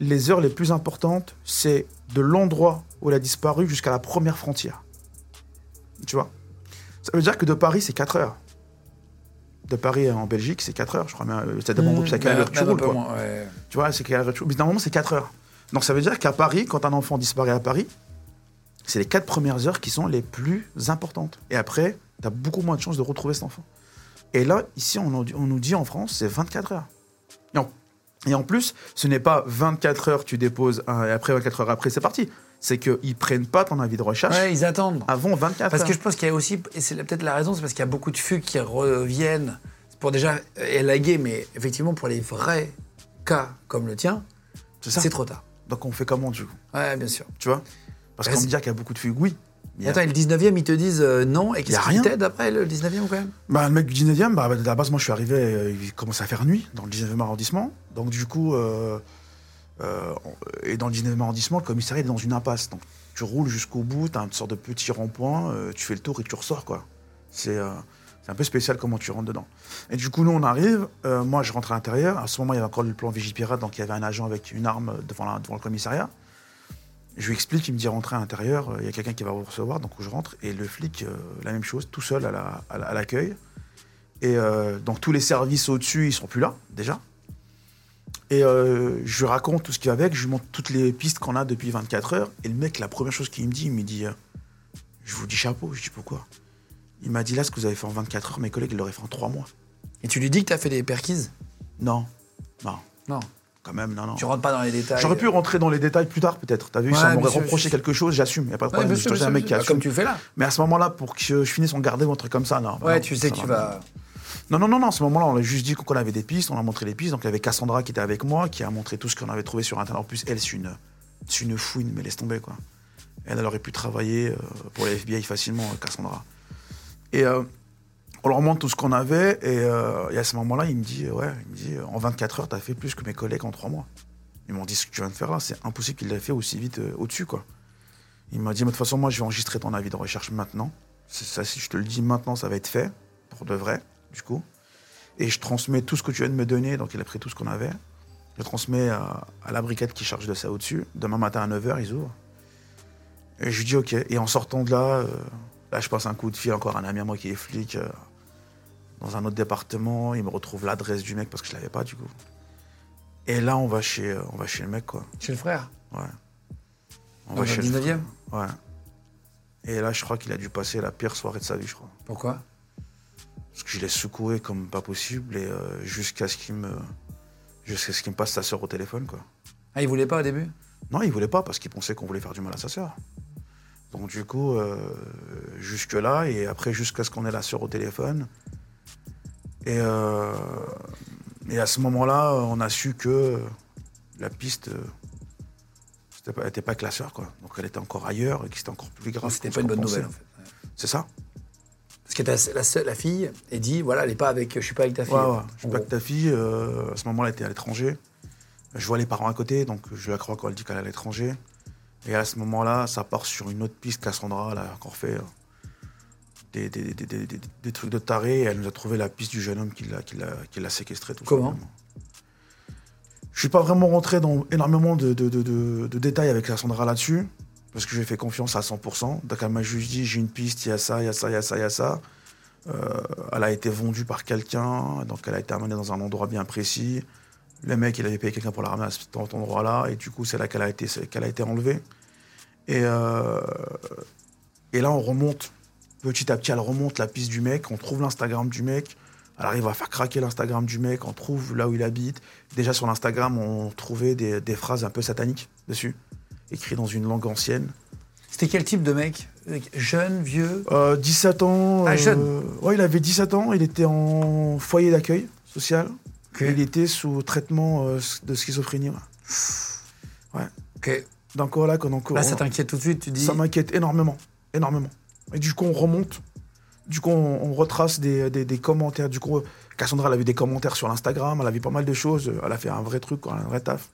les heures les plus importantes, c'est de l'endroit où il a disparu jusqu'à la première frontière. Tu vois Ça veut dire que de Paris, c'est 4 heures. De Paris en Belgique, c'est 4 heures, je crois. Mais euh, ça dépend Mmh, c'est à quelle même- heure tu un roules, quoi. moins, ouais. Tu vois, c'est quelle heure tu roules. Mais normalement, c'est 4 heures. Donc ça veut dire qu'à Paris, quand un enfant disparaît à Paris, c'est les 4 premières heures qui sont les plus importantes. Et après, tu as beaucoup moins de chances de retrouver cet enfant. Et là, ici, on, nous dit- on nous dit en France, c'est 24 heures. Non. Et en plus, ce n'est pas 24 heures, tu déposes, un, et après 24 heures après, c'est parti. C'est qu'ils prennent pas ton avis de recherche Ouais, ils attendent. avant 24 Parce heures. que je pense qu'il y a aussi, et c'est peut-être la raison, c'est parce qu'il y a beaucoup de fugues qui reviennent pour déjà élaguer, mais effectivement pour les vrais cas comme le tien, C'est trop tard. Donc on fait comment, du coup? Ouais, bien sûr. Tu vois? Parce qu'on me dit qu'il y a beaucoup de fugues, oui. Et attends, et le 19e, ils te disent euh, non, et qu'est-ce qu'ils t'aident après le 19e quand même? Bah, le mec du 19e, bah, à la base, moi, je suis arrivé, euh, il commençait à faire nuit dans le 19e arrondissement. Donc, du coup, euh, et dans le 19e arrondissement, le commissariat est dans une impasse. Donc, tu roules jusqu'au bout, tu as une sorte de petit rond-point, tu fais le tour et tu ressors, quoi. C'est un peu spécial comment tu rentres dedans. Et du coup, nous, on arrive, moi, je rentre à l'intérieur. À ce moment, il y avait encore le plan Vigipirate, donc il y avait un agent avec une arme devant, la- devant le commissariat. Je lui explique, il me dit rentrer à l'intérieur, euh, il y a quelqu'un qui va vous recevoir, donc je rentre. Et le flic, euh, la même chose, tout seul à la- à la- à l'accueil. Et euh, donc tous les services au-dessus, ils sont plus là, déjà. Et euh, je lui raconte tout ce qui va avec, je lui montre toutes les pistes qu'on a depuis 24 heures. Et le mec, la première chose qu'il me dit, il me dit euh, Je vous dis chapeau. Je dis pourquoi? Il m'a dit là, ce que vous avez fait en 24 heures, mes collègues ils l'auraient fait en 3 mois. Et tu lui dis que t'as fait des perquises? Non, non, Non. Quand même, non, non. Tu rentres pas dans les détails. J'aurais pu rentrer dans les détails plus tard, peut-être. T'as vu, Ouais, ça m'aurait reproché quelque chose, j'assume, y a pas de problème. je suis un mec qui assume. Comme tu fais là. Mais à ce moment-là, pour que je finisse mon garde ou un truc comme ça, non. Ouais, non, tu sais que tu va. vas. Non, non, non, non, à ce moment-là, on a juste dit qu'on avait des pistes, on a montré les pistes. Donc il y avait Cassandra qui était avec moi, qui a montré tout ce qu'on avait trouvé sur Internet. En plus, elle, c'est une, c'est une fouine, mais laisse tomber, quoi. Elle, elle aurait pu travailler euh, pour les FBI facilement, euh, Cassandra. Et euh, on leur montre tout ce qu'on avait, et, euh, et à ce moment-là, il me dit, ouais, il me dit, en 24 heures, t'as fait plus que mes collègues en 3 mois. Ils m'ont dit, ce que tu viens de faire là, c'est impossible qu'il l'ait fait aussi vite euh, au-dessus, quoi. Il m'a dit, mais de toute façon, moi, je vais enregistrer ton avis de recherche maintenant. Ça, si je te le dis maintenant, ça va être fait, pour de vrai, du coup. Et je transmets tout ce que tu viens de me donner, donc il a pris tout ce qu'on avait. Je transmets à, la brigade qui charge de ça au-dessus. Demain matin à 9h, ils ouvrent. Et je lui dis OK. Et en sortant de là, euh, là, je passe un coup de fil encore à un ami à moi qui est flic dans un autre département. Il me retrouve l'adresse du mec parce que je l'avais pas, du coup. Et là, on va chez, euh, on va chez le mec, quoi. Chez le frère. Ouais. On Dans le chez 19e Ouais. Et là, je crois qu'il a dû passer la pire soirée de sa vie, je crois. Pourquoi? Parce que je l'ai secoué comme pas possible et euh, jusqu'à ce qu'il me jusqu'à ce qu'il me passe sa sœur au téléphone quoi. Ah, il voulait pas au début? Non, il voulait pas parce qu'il pensait qu'on voulait faire du mal à sa sœur. Donc du coup euh, jusque là et après jusqu'à ce qu'on ait la sœur au téléphone. Et euh, et à ce moment-là, on a su que la piste euh, c'était pas, pas sœur quoi. Donc elle était encore ailleurs et que c'était encore plus grave. C'était pas une bonne pensait. nouvelle en fait. Ouais. C'est ça. Parce que la, seule- la fille et dit voilà, elle est pas avec, je suis pas avec ta fille. Ouais, ouais. Je suis pas gros. que ta fille. euh, à ce moment-là, elle était à l'étranger. Je vois les parents à côté, donc je la crois quand elle dit qu'elle est à l'étranger. Et à ce moment-là, ça part sur une autre piste. Cassandra, elle a encore fait euh, des, des- des- des- des- des trucs de taré. Et elle nous a trouvé la piste du jeune homme qui l'a qui l'a- qui l'a séquestré. Tout Comment simplement. Je suis pas vraiment rentré dans énormément de, de- de- de- de détails avec Cassandra là-dessus, parce que je lui ai fait confiance à 100%. Donc elle m'a juste dit, j'ai une piste, il y a ça, il y a ça, il y a ça, il y a ça. Euh, elle a été vendue par quelqu'un, donc elle a été amenée dans un endroit bien précis. Le mec, il avait payé quelqu'un pour la ramener à cet endroit-là, et du coup, c'est là qu'elle a été, c'est- qu'elle a été enlevée. Et, euh, et là, on remonte, petit à petit, elle remonte la piste du mec, on trouve l'Instagram du mec, elle arrive à faire craquer l'Instagram du mec, on trouve là où il habite. Déjà sur l'Instagram, on trouvait des, des phrases un peu sataniques dessus, écrites dans une langue ancienne. C'était quel type de mec? Jeune, vieux? Euh, 17 ans. Ah, euh, jeune. Ouais, il avait 17 ans. Il était en foyer d'accueil social. Il était sous traitement euh, de schizophrénie. ouais. Ouais. Ok. Donc voilà, qu'on encore. Là, ça t'inquiète tout de suite, tu dis. Ça m'inquiète énormément, énormément. Et du coup, on remonte. Du coup, on, on retrace des, des- des commentaires. Du coup, Cassandra, elle avait des commentaires sur l'Instagram. Elle avait pas mal de choses. Elle a fait un vrai truc, un vrai taf.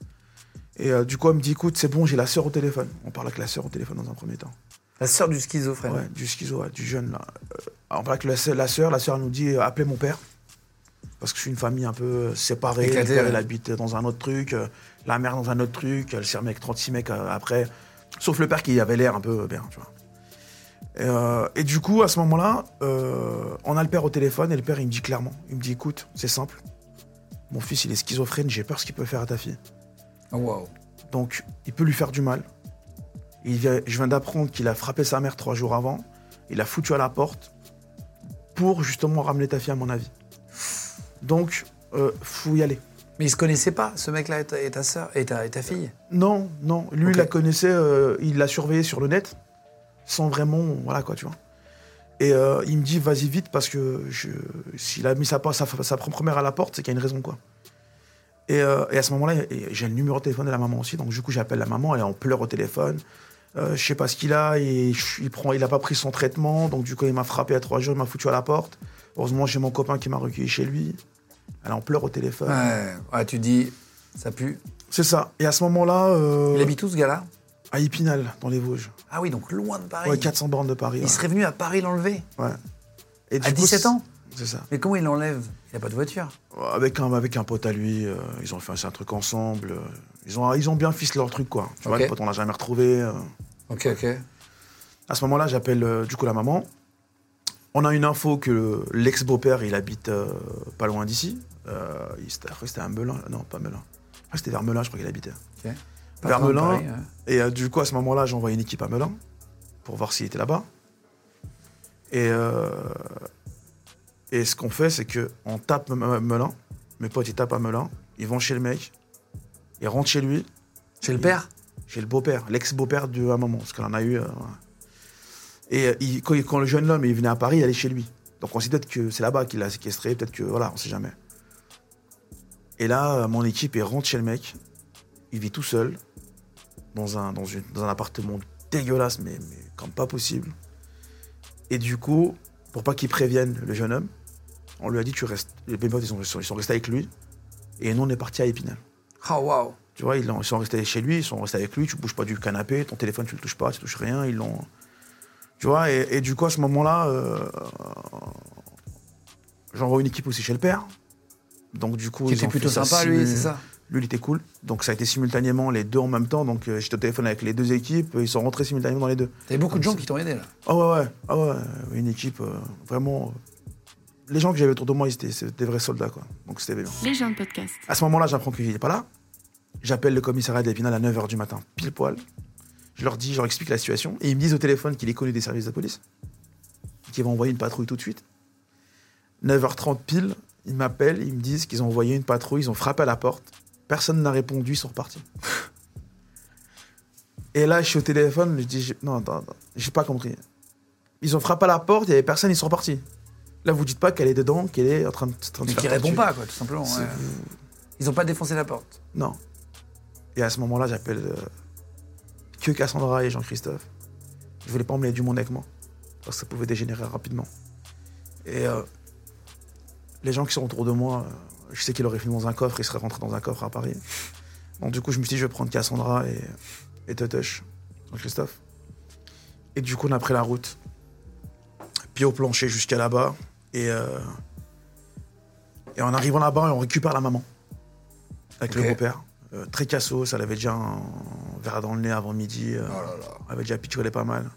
Et euh, du coup, elle me dit, écoute, c'est bon, j'ai la sœur au téléphone. On parle avec la sœur au téléphone dans un premier temps. La sœur du schizophrène. Ouais, du schizo, ouais, du jeune, là. Euh, on parle avec la sœur, la sœur, nous dit, euh, appelez mon père. Parce que je suis une famille un peu euh, séparée. Le père, ouais. il habite dans un autre truc. euh, la mère dans un autre truc. Elle s'est remise avec 36 mecs euh, après. Sauf le père qui avait l'air un peu bien, tu vois. Et, euh, et du coup, à ce moment-là, euh, on a le père au téléphone et le père, il me dit clairement, il me dit, écoute, c'est simple. Mon fils, il est schizophrène, j'ai peur ce qu'il peut faire à ta fille. Oh, wow. Donc, il peut lui faire du mal. Il vient- je viens d'apprendre qu'il a frappé sa mère trois jours avant. Il l'a foutu à la porte pour justement ramener ta fille, à mon avis. Donc, euh, faut y aller. Mais ils se connaissaient pas, ce mec-là et ta, et ta sœur et ta, et ta fille? Non, non. Lui, il la connaissait, euh, il l'a surveillé sur le net, sans vraiment. Voilà quoi, tu vois. Et euh, il me dit, vas-y vite, parce que s'il a mis sa, sa, sa propre mère à la porte, c'est qu'il y a une raison, quoi. Et, euh, et à ce moment-là, j'ai le numéro de téléphone de la maman aussi, donc du coup, j'appelle la maman, elle est en pleurs au téléphone. Euh, je sais pas ce qu'il a, et il prend, il a pas pris son traitement, donc du coup, il m'a frappé à trois jours, il m'a foutu à la porte. Heureusement, j'ai mon copain qui m'a recueilli chez lui. Elle est en pleurs au téléphone. Ouais. Ouais, tu dis, ça pue. C'est ça. Et à ce moment-là, euh, Il habite où ce gars-là? à Épinal, dans les Vosges. Ah oui, donc loin de Paris. Ouais, 400 bornes de Paris. Il ouais. serait venu à Paris l'enlever Ouais. Et À du coup, 17 ans C'est ça. Mais comment il l'enlève? Il a pas de voiture. Avec un, avec un pote à lui, euh, ils ont fait un, un truc ensemble. euh, ils, ont, ils ont bien ficelé leur truc, quoi. Tu vois, le pote, on l'a jamais retrouvé. euh. Ok, ok. À ce moment-là, j'appelle du coup la maman. On a une info que l'ex-beau-père, il habite pas loin d'ici. Euh, il- c'était- à Melun. Non, pas Melun. C'était vers Melun, je crois qu'il habitait. Pas Vers Melun. Ouais. Et euh, du coup, à ce moment-là, j'ai envoyé une équipe à Melun pour voir s'il était là-bas. Et, euh, et ce qu'on fait, c'est qu'on tape Melun. Mes potes, ils tapent à Melun. Ils vont chez le mec. Ils rentrent chez lui. Chez le père? Chez le beau-père, l'ex-beau-père de un moment, parce qu'on en a eu. euh. Et euh, il- quand, quand le jeune homme il venait à Paris, il allait chez lui. Donc on sait peut-être que c'est là-bas qu'il l'a séquestré, peut-être que voilà, on sait jamais. Et là, mon équipe, il rentre chez le mec. Il vit tout seul, dans un, dans une- dans un appartement dégueulasse, mais, mais comme pas possible. Et du coup, pour pas qu'il prévienne le jeune homme, on lui a dit tu restes. Les potes, ils sont, ils sont- restés avec lui. Et nous, on est parti à Épinal. Oh, waouh. Tu vois, ils, sont restés chez lui, ils sont restés avec lui, tu bouges pas du canapé, ton téléphone tu le touches pas, tu touches rien, ils l'ont. Tu vois, et, et du coup à ce moment-là, euh, j'envoie une équipe aussi chez le père. Donc du coup, Qui ils était plutôt sympa, lui, c'est ça Lui, il était cool. Donc ça a été simultanément les deux en même temps. Donc euh, j'étais au téléphone avec les deux équipes, ils sont rentrés simultanément dans les deux. T'avais beaucoup de gens qui t'ont aidé, là. Ah ouais, ouais, ah ouais, une équipe euh, vraiment. euh, les gens que j'avais autour de moi, ils étaient, c'était des vrais soldats, quoi. Donc c'était bien. Les gens de podcast. À ce moment-là, j'apprends qu'il n'est pas là. J'appelle le commissariat d'Épinal à 9h du matin, pile poil. Je leur dis, je leur explique la situation. Et ils me disent au téléphone qu'il est connu des services de police. Qu'ils vont envoyer une patrouille tout de suite. 9h30 pile, ils m'appellent, ils me disent qu'ils ont envoyé une patrouille, ils ont frappé à la porte. Personne n'a répondu, ils sont repartis. Et là, je suis au téléphone, je dis, non, attends, attends, j'ai pas compris. Ils ont frappé à la porte, il y avait personne, ils sont repartis. Là, vous dites pas qu'elle est dedans, qu'elle est en train de, en train de Mais qui répond pas, quoi, tout simplement. Ouais. Ils ont pas défoncé la porte. Non. Et à ce moment-là, j'appelle euh, que Cassandra et Jean-Christophe. Je voulais pas emmener du monde avec moi, parce que ça pouvait dégénérer rapidement. Et euh, les gens qui sont autour de moi, euh, je sais qu'ils auraient fini dans un coffre, ils seraient rentrés dans un coffre à Paris. Donc du coup, je me suis dit, je vais prendre Cassandra et, et Totoche, Jean-Christophe. Et du coup, on a pris la route, pied au plancher jusqu'à là-bas. Et, euh, et en arrivant là-bas, on récupère la maman avec le beau-père. Euh, très cassos, elle avait déjà un verre dans le nez avant midi. euh, Elle avait déjà picolé pas mal.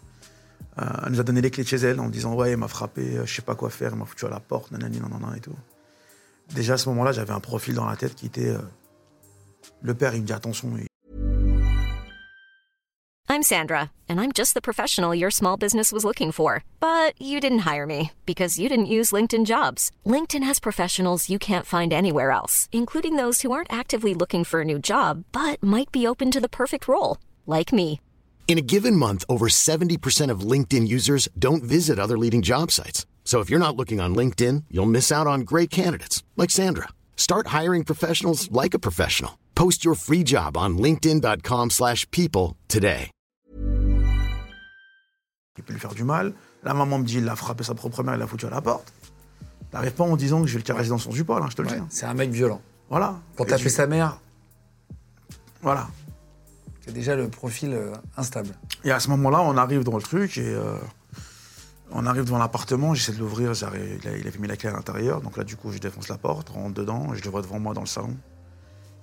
Euh, elle nous a donné les clés de chez elle en disant Ouais, il m'a frappé, je sais pas quoi faire, il m'a foutu à la porte, nanani, nanana et tout. Déjà à ce moment-là, j'avais un profil dans la tête qui était. euh, le père, il me dit Attention, il- I'm Sandra, and I'm just the professional your small business was looking for. But you didn't hire me because you didn't use LinkedIn jobs. LinkedIn has professionals you can't find anywhere else, including those who aren't actively looking for a new job but might be open to the perfect role, like me. In a given month, over 70% of LinkedIn users don't visit other leading job sites. So if you're not looking on LinkedIn, you'll miss out on great candidates like Sandra. Start hiring professionals like a professional. Post your free job on linkedin.com/people slash people today. Il peut lui faire du mal. La maman me dit il a frappé sa propre mère, il l'a foutu à la porte. T'arrives pas en disant que je vais le caresser dans son support, là, je te le Ouais, dis. hein. c'est un mec violent. Voilà. Et taper tu- sa mère, Voilà. c'est déjà le profil euh, instable. Et à ce moment-là, on arrive dans le truc et euh, on arrive devant l'appartement. J'essaie de l'ouvrir. Il, avait mis la clé à l'intérieur. Donc là, du coup, je défonce la porte, rentre dedans. Je le vois devant moi dans le salon.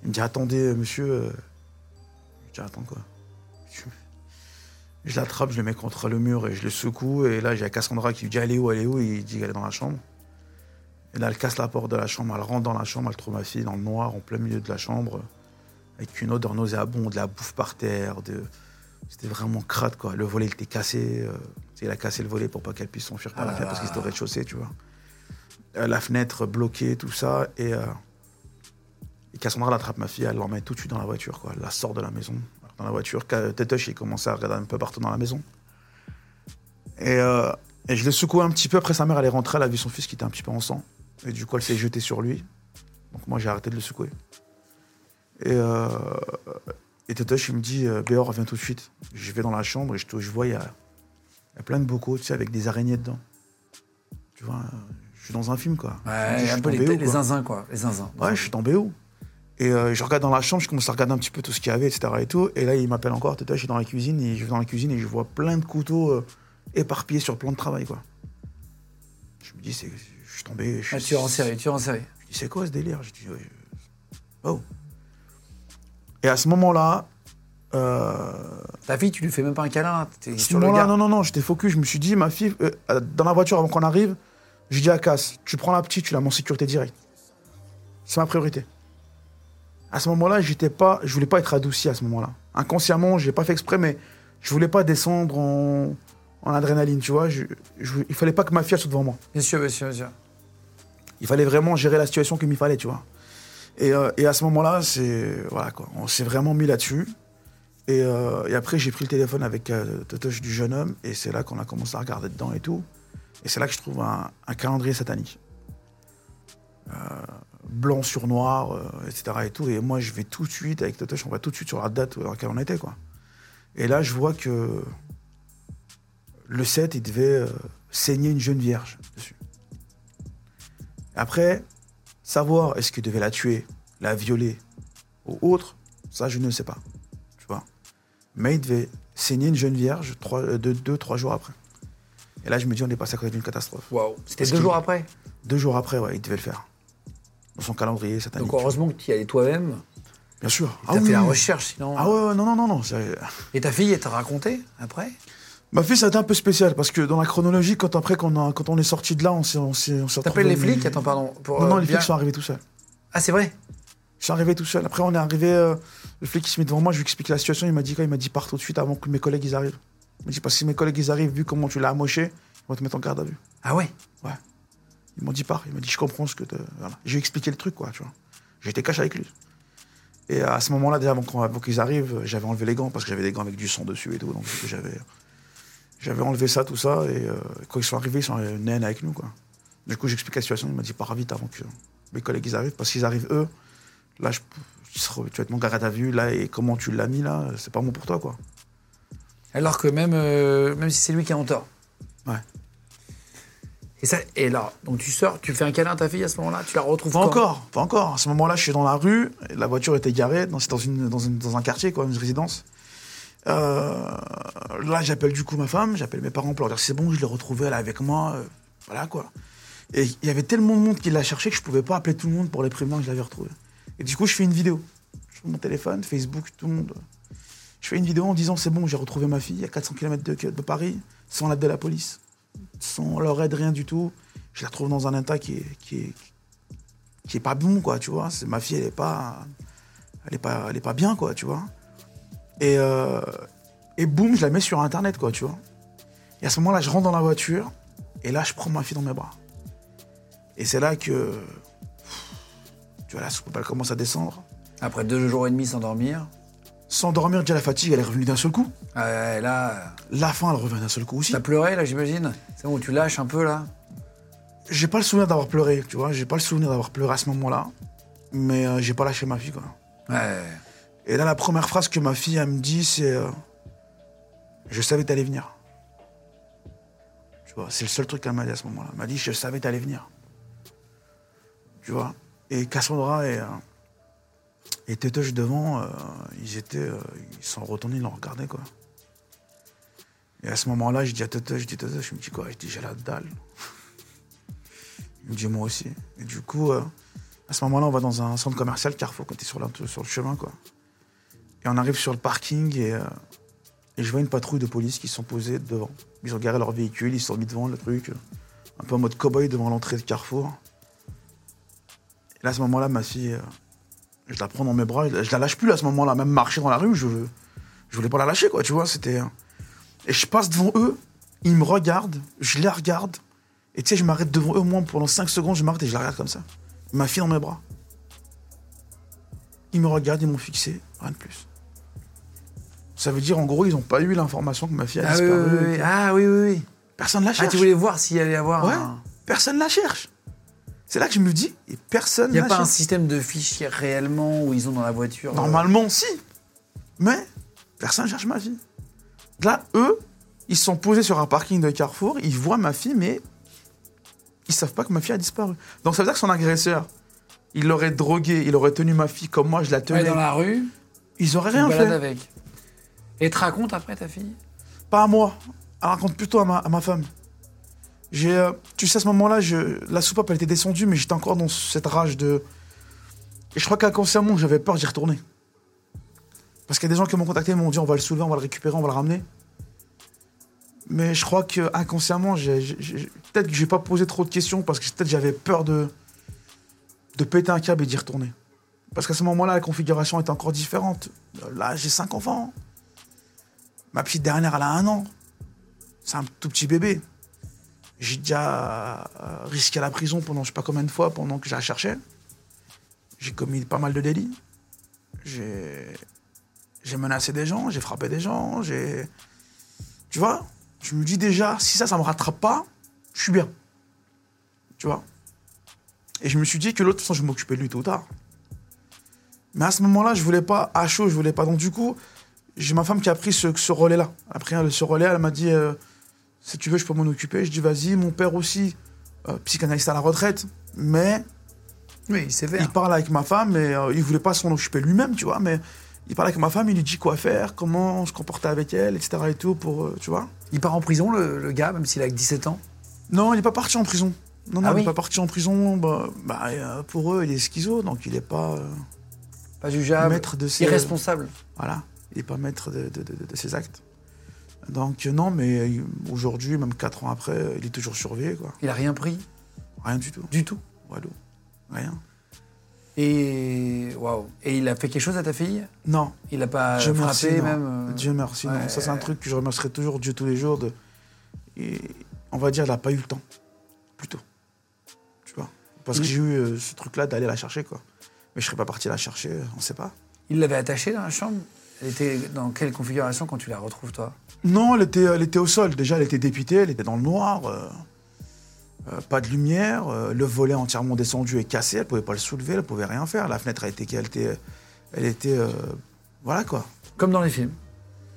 Il me dit Attendez, euh, monsieur. euh. Je dis Attends quoi Je, l'attrape, je le mets contre le mur et je le secoue. Et là, j'ai Cassandra qui me dit est où est où? Il dit qu'elle est dans la chambre. Et là, elle casse la porte de la chambre. Elle rentre dans la chambre. Elle trouve ma fille dans le noir, en plein milieu de la chambre, avec une odeur nauséabonde, de la bouffe par terre, de. C'était vraiment crade, quoi. Le volet, il était cassé. euh, il a cassé le volet pour pas qu'elle puisse s'enfuir par la fenêtre parce qu'il était au rez-de-chaussée, tu vois. Euh, la fenêtre bloquée, tout ça. Et, euh, et Cassandra elle attrape ma fille, elle l'emmène tout de suite dans la voiture, quoi. Elle la sort de la maison. Dans la voiture, Tétoche, il commençait à regarder un peu partout dans la maison. Et, euh, et je l'ai secoué un petit peu. Après, sa mère, elle est rentrée, elle a vu son fils qui était un petit peu en sang. Et du coup, elle s'est jetée sur lui. Donc moi, j'ai arrêté de le secouer. Et, euh, et Tétoche, il me dit, euh, Béor, reviens tout de suite. Je vais dans la chambre et je, vois, il y a, il y a plein de bocaux, tu sais, avec des araignées dedans. Tu vois, euh, je suis dans un film, quoi. Je dis, Ouais, je un suis peu les, où, les quoi. zinzins, quoi. Les zinzins. Ouais, je suis tombé où Et euh, je regarde dans la chambre, je commence à regarder un petit peu tout ce qu'il y avait, etc. Et, tout. et là, il m'appelle encore, Tétoche, je suis dans la cuisine, et je vais dans la cuisine et je vois plein de couteaux euh, éparpillés sur le plan de travail, quoi. Je me dis, je suis tombé. Je Ah, suis, tu es en série, tu es en série. je dis, c'est quoi ce délire? Je dis, oh. Et à ce moment-là, euh, Ta fille, tu lui fais même pas un câlin. À ce sur le gars. non, non, non, j'étais focus. Je me suis dit, ma fille, euh, euh, dans la voiture avant qu'on arrive, je dis à Cass, tu prends la petite, tu la mets en sécurité directe. C'est ma priorité. À ce moment-là, j'étais pas, je voulais pas être adouci à ce moment-là. Inconsciemment, j'ai pas fait exprès, mais je voulais pas descendre en, en adrénaline, tu vois. Je, je- il fallait pas que ma fille soit devant moi. Bien sûr, bien sûr, bien sûr. Il fallait vraiment gérer la situation comme il fallait, tu vois. Et, euh, et à ce moment-là, c'est voilà quoi, on s'est vraiment mis là-dessus. Et, euh, après, j'ai pris le téléphone avec euh, Totoche du jeune homme, et c'est là qu'on a commencé à regarder dedans et tout. Et c'est là que je trouve un, calendrier satanique. Blanc sur noir, etc. Et, tout. et moi, je vais tout de suite, avec Totoche, on va tout de suite sur la date dans laquelle on était. Quoi. Et là, je vois que le 7, il devait saigner une jeune vierge dessus. Après, savoir est-ce qu'il devait la tuer, la violer ou autre, ça, je ne sais pas. Tu vois. Mais il devait saigner une jeune vierge trois, euh, deux, deux, trois jours après. Et là, je me dis, on est passé à côté d'une catastrophe. Waouh. C'était deux jours après. Deux jours après, ouais, il devait le faire. Dans son calendrier satanique. Donc heureusement que tu y allais toi-même. Bien sûr. T'as fait oui, la oui. recherche, sinon. Ah ouais, ouais, non, non, non, non. Et ta fille, elle t'a raconté après? Ma fille, ça a été un peu spécial parce que dans la chronologie, quand après, quand on, a- quand on est sorti de là, on s'est, on s'est, on s'est T'appelles les flics? Attends, pardon. Pour, Non, non, euh, les bien- flics sont arrivés tout seuls. Ah, c'est vrai? Je suis arrivé tout seul. Après, on est arrivé. euh, le flic qui se met devant moi, je lui explique la situation. Il m'a dit quoi? Il m'a dit pars tout de suite avant que mes collègues ils arrivent. Il m'a dit parce que si mes collègues ils arrivent, vu comment tu l'as amoché, ils vont te mettre en garde à vue. Ah ouais? Ouais. Ils m'ont dit pars. Il m'a dit je comprends ce que te. Voilà. J'ai expliqué le truc, quoi, tu vois. J'étais caché avec lui. Et à ce moment-là, déjà avant, qu'ils arrivent, j'avais enlevé les gants parce que j'avais des gants avec du sang dessus et tout. Donc j'avais, j'avais enlevé ça, tout ça. Et euh, quand ils sont arrivés, ils sont naines avec nous, quoi. Du coup, j'explique la situation. Il m'a dit pars vite avant que mes collègues ils arrivent parce qu'ils arrivent eux. Là, je, tu vas être mon garde à vue là et comment tu l'as mis là, c'est pas bon pour toi, quoi. Alors que même, euh, même si c'est lui qui est en tort. Ouais. Et, ça, et là, donc tu sors, tu fais un câlin à ta fille à ce moment-là, tu la retrouves Pas encore, pas encore. À ce moment-là, je suis dans la rue, la voiture était garée, dans- c'est dans, une, dans, une- dans un quartier, quoi, une résidence. Euh, là, j'appelle du coup ma femme, j'appelle mes parents pour leur dire c'est bon, je l'ai retrouvée, elle est avec moi, euh, voilà quoi. Et il y avait tellement de monde qui l'a cherché que je pouvais pas appeler tout le monde pour les prévenir que je l'avais retrouvée. Et du coup, je fais une vidéo. Je prends mon téléphone, Facebook, tout le monde. Je fais une vidéo en disant c'est bon, j'ai retrouvé ma fille à 400 km de, Paris, sans l'aide de la police, sans leur aide, rien du tout. Je la retrouve dans un état qui est, qui est, qui est pas bon, quoi, tu vois. Ma fille, elle est pas, elle est pas, elle est pas bien, quoi, tu vois. Et euh, et boum, je la mets sur internet, quoi, tu vois. Et à ce moment-là, je rentre dans la voiture et là, je prends ma fille dans mes bras. Et c'est là que, tu vois, la soupe elle commence à descendre. Après deux jours et demi sans dormir. Sans dormir, déjà la fatigue, elle est revenue d'un seul coup. Ouais, là, La faim, elle revient d'un seul coup aussi. t'as pleuré, là, j'imagine? C'est bon, tu lâches un peu, là J'ai pas le souvenir d'avoir pleuré, tu vois. J'ai pas le souvenir d'avoir pleuré à ce moment-là. Mais euh, j'ai pas lâché ma fille, quoi. Ouais. Et là, la première phrase que ma fille, elle me dit, c'est euh, Je savais t'allais venir. Tu vois, c'est le seul truc qu'elle m'a dit à ce moment-là. Elle m'a dit Je savais t'allais venir. Tu vois. Et Cassandra et, euh, et devant, euh, ils étaient. euh, ils sont retournés, ils l'ont regardé, quoi. Et à ce moment-là, je dis à Téteuche, je dis Téteuche, je me dis quoi? Je dis J'ai la dalle. Il me dit Moi aussi. Et du coup, à ce moment-là, on va dans un centre commercial, Carrefour, quand t'es sur, sur le chemin, quoi. Et on arrive sur le parking et, euh, et je vois une patrouille de police qui sont posés devant. Ils ont garé leur véhicule, ils sont mis devant le truc, un peu en mode cow-boy devant l'entrée de Carrefour. Et là, à ce moment-là, ma fille, euh, je la prends dans mes bras, je la- je la lâche plus à ce moment-là. Même marcher dans la rue, je, je voulais pas la lâcher, quoi, tu vois. C'était. euh, Et je passe devant eux, ils me regardent, je les regarde. Et tu sais, je m'arrête devant eux, au moins pendant 5 secondes, je m'arrête et je la regarde comme ça. Ma fille dans mes bras. Ils me regardent, ils m'ont fixé, rien de plus. Ça veut dire, en gros, ils n'ont pas eu l'information que ma fille a Ah disparu. oui, oui. Ah oui, oui, oui. Personne la Ah, cherche. tu voulais voir s'il y allait y avoir Ouais. un... Personne la cherche. C'est là que je me dis, et personne Il n'y a la pas un système de fichiers réellement où ils ont dans la voiture euh, Normalement, si. Mais personne cherche ma fille. Là, eux, ils sont posés sur un parking de Carrefour, ils voient ma fille, mais ils savent pas que ma fille a disparu. Donc ça veut dire que son agresseur, il l'aurait drogué, il aurait tenu ma fille comme moi, je la ouais, tenais. dans la rue, Ils auraient rien fait. avec. Et te raconte après ta fille? Pas à moi. Elle raconte plutôt à ma, femme. J'ai, euh, tu sais, à ce moment-là, la soupape, elle était descendue, mais j'étais encore dans cette rage de. Et je crois qu'inconsciemment, j'avais peur d'y retourner. Parce qu'il y a des gens qui m'ont contacté, m'ont dit on va le soulever, on va le récupérer, on va le ramener. Mais je crois que inconsciemment, peut-être que j'ai pas posé trop de questions parce que peut-être j'avais peur de de péter un câble et d'y retourner. Parce qu'à ce moment-là, la configuration était encore différente. Là, j'ai cinq enfants. Ma petite dernière, elle a un an. C'est un tout petit bébé. J'ai déjà euh, risqué la prison pendant je sais pas combien de fois pendant que je la cherchais. J'ai commis pas mal de délits. J'ai menacé des gens, j'ai frappé des gens, j'ai tu vois, je me dis déjà si ça ça me rattrape pas, je suis bien. Tu vois Et je me suis dit que l'autre de toute façon je m'occuper de lui tôt ou tard. Mais à ce moment-là, je voulais pas à chaud, je voulais pas donc du coup, j'ai ma femme qui a pris ce, ce relais-là. Après hein, ce relais, elle m'a dit euh, si tu veux, je peux m'en occuper. Je dis vas-y. Mon père aussi, euh, psychanalyste à la retraite, mais Oui, c'est il parle avec ma femme et euh, il voulait pas s'en occuper lui-même, tu vois. Mais il parle avec ma femme, il lui dit quoi faire, comment se comporter avec elle, etc. et tout pour, euh, tu vois. Il part en prison, le, le gars, même s'il a que 17 ans? Non, il n'est pas parti en prison. Non, non, Ah il oui n'est pas parti en prison. Bah, bah, pour eux, il est schizo, donc il n'est pas Pas jugeable maître de ses. Irresponsable Voilà, il n'est pas maître de, de- de- de ses actes. Donc euh, non, mais euh, aujourd'hui, même 4 ans après, euh, il est toujours surveillé, quoi. Il a rien pris? Rien du tout. du tout? Walou. Rien. Et waouh. Et il a fait quelque chose à ta fille? Non, Il a pas Dieu frappé merci, non. même Dieu merci, non. ouais. Ça, c'est un truc que je remercierai toujours Dieu tous les jours. De... Et on va dire, il n'a pas eu le temps, plutôt. Tu vois? Parce que j'ai eu euh, ce truc-là d'aller la chercher, quoi. Mais je serais pas parti la chercher, on sait pas. Il l'avait attachée dans la chambre? Elle était dans quelle configuration quand tu la retrouves, toi? Non, elle était, elle était au sol. Déjà, elle était dépitée, elle était dans le noir. euh, euh, pas de lumière. euh, le volet entièrement descendu et cassé. Elle pouvait pas le soulever, elle pouvait rien faire. La fenêtre, elle était. Elle était, elle était euh, voilà, quoi. Comme dans les films.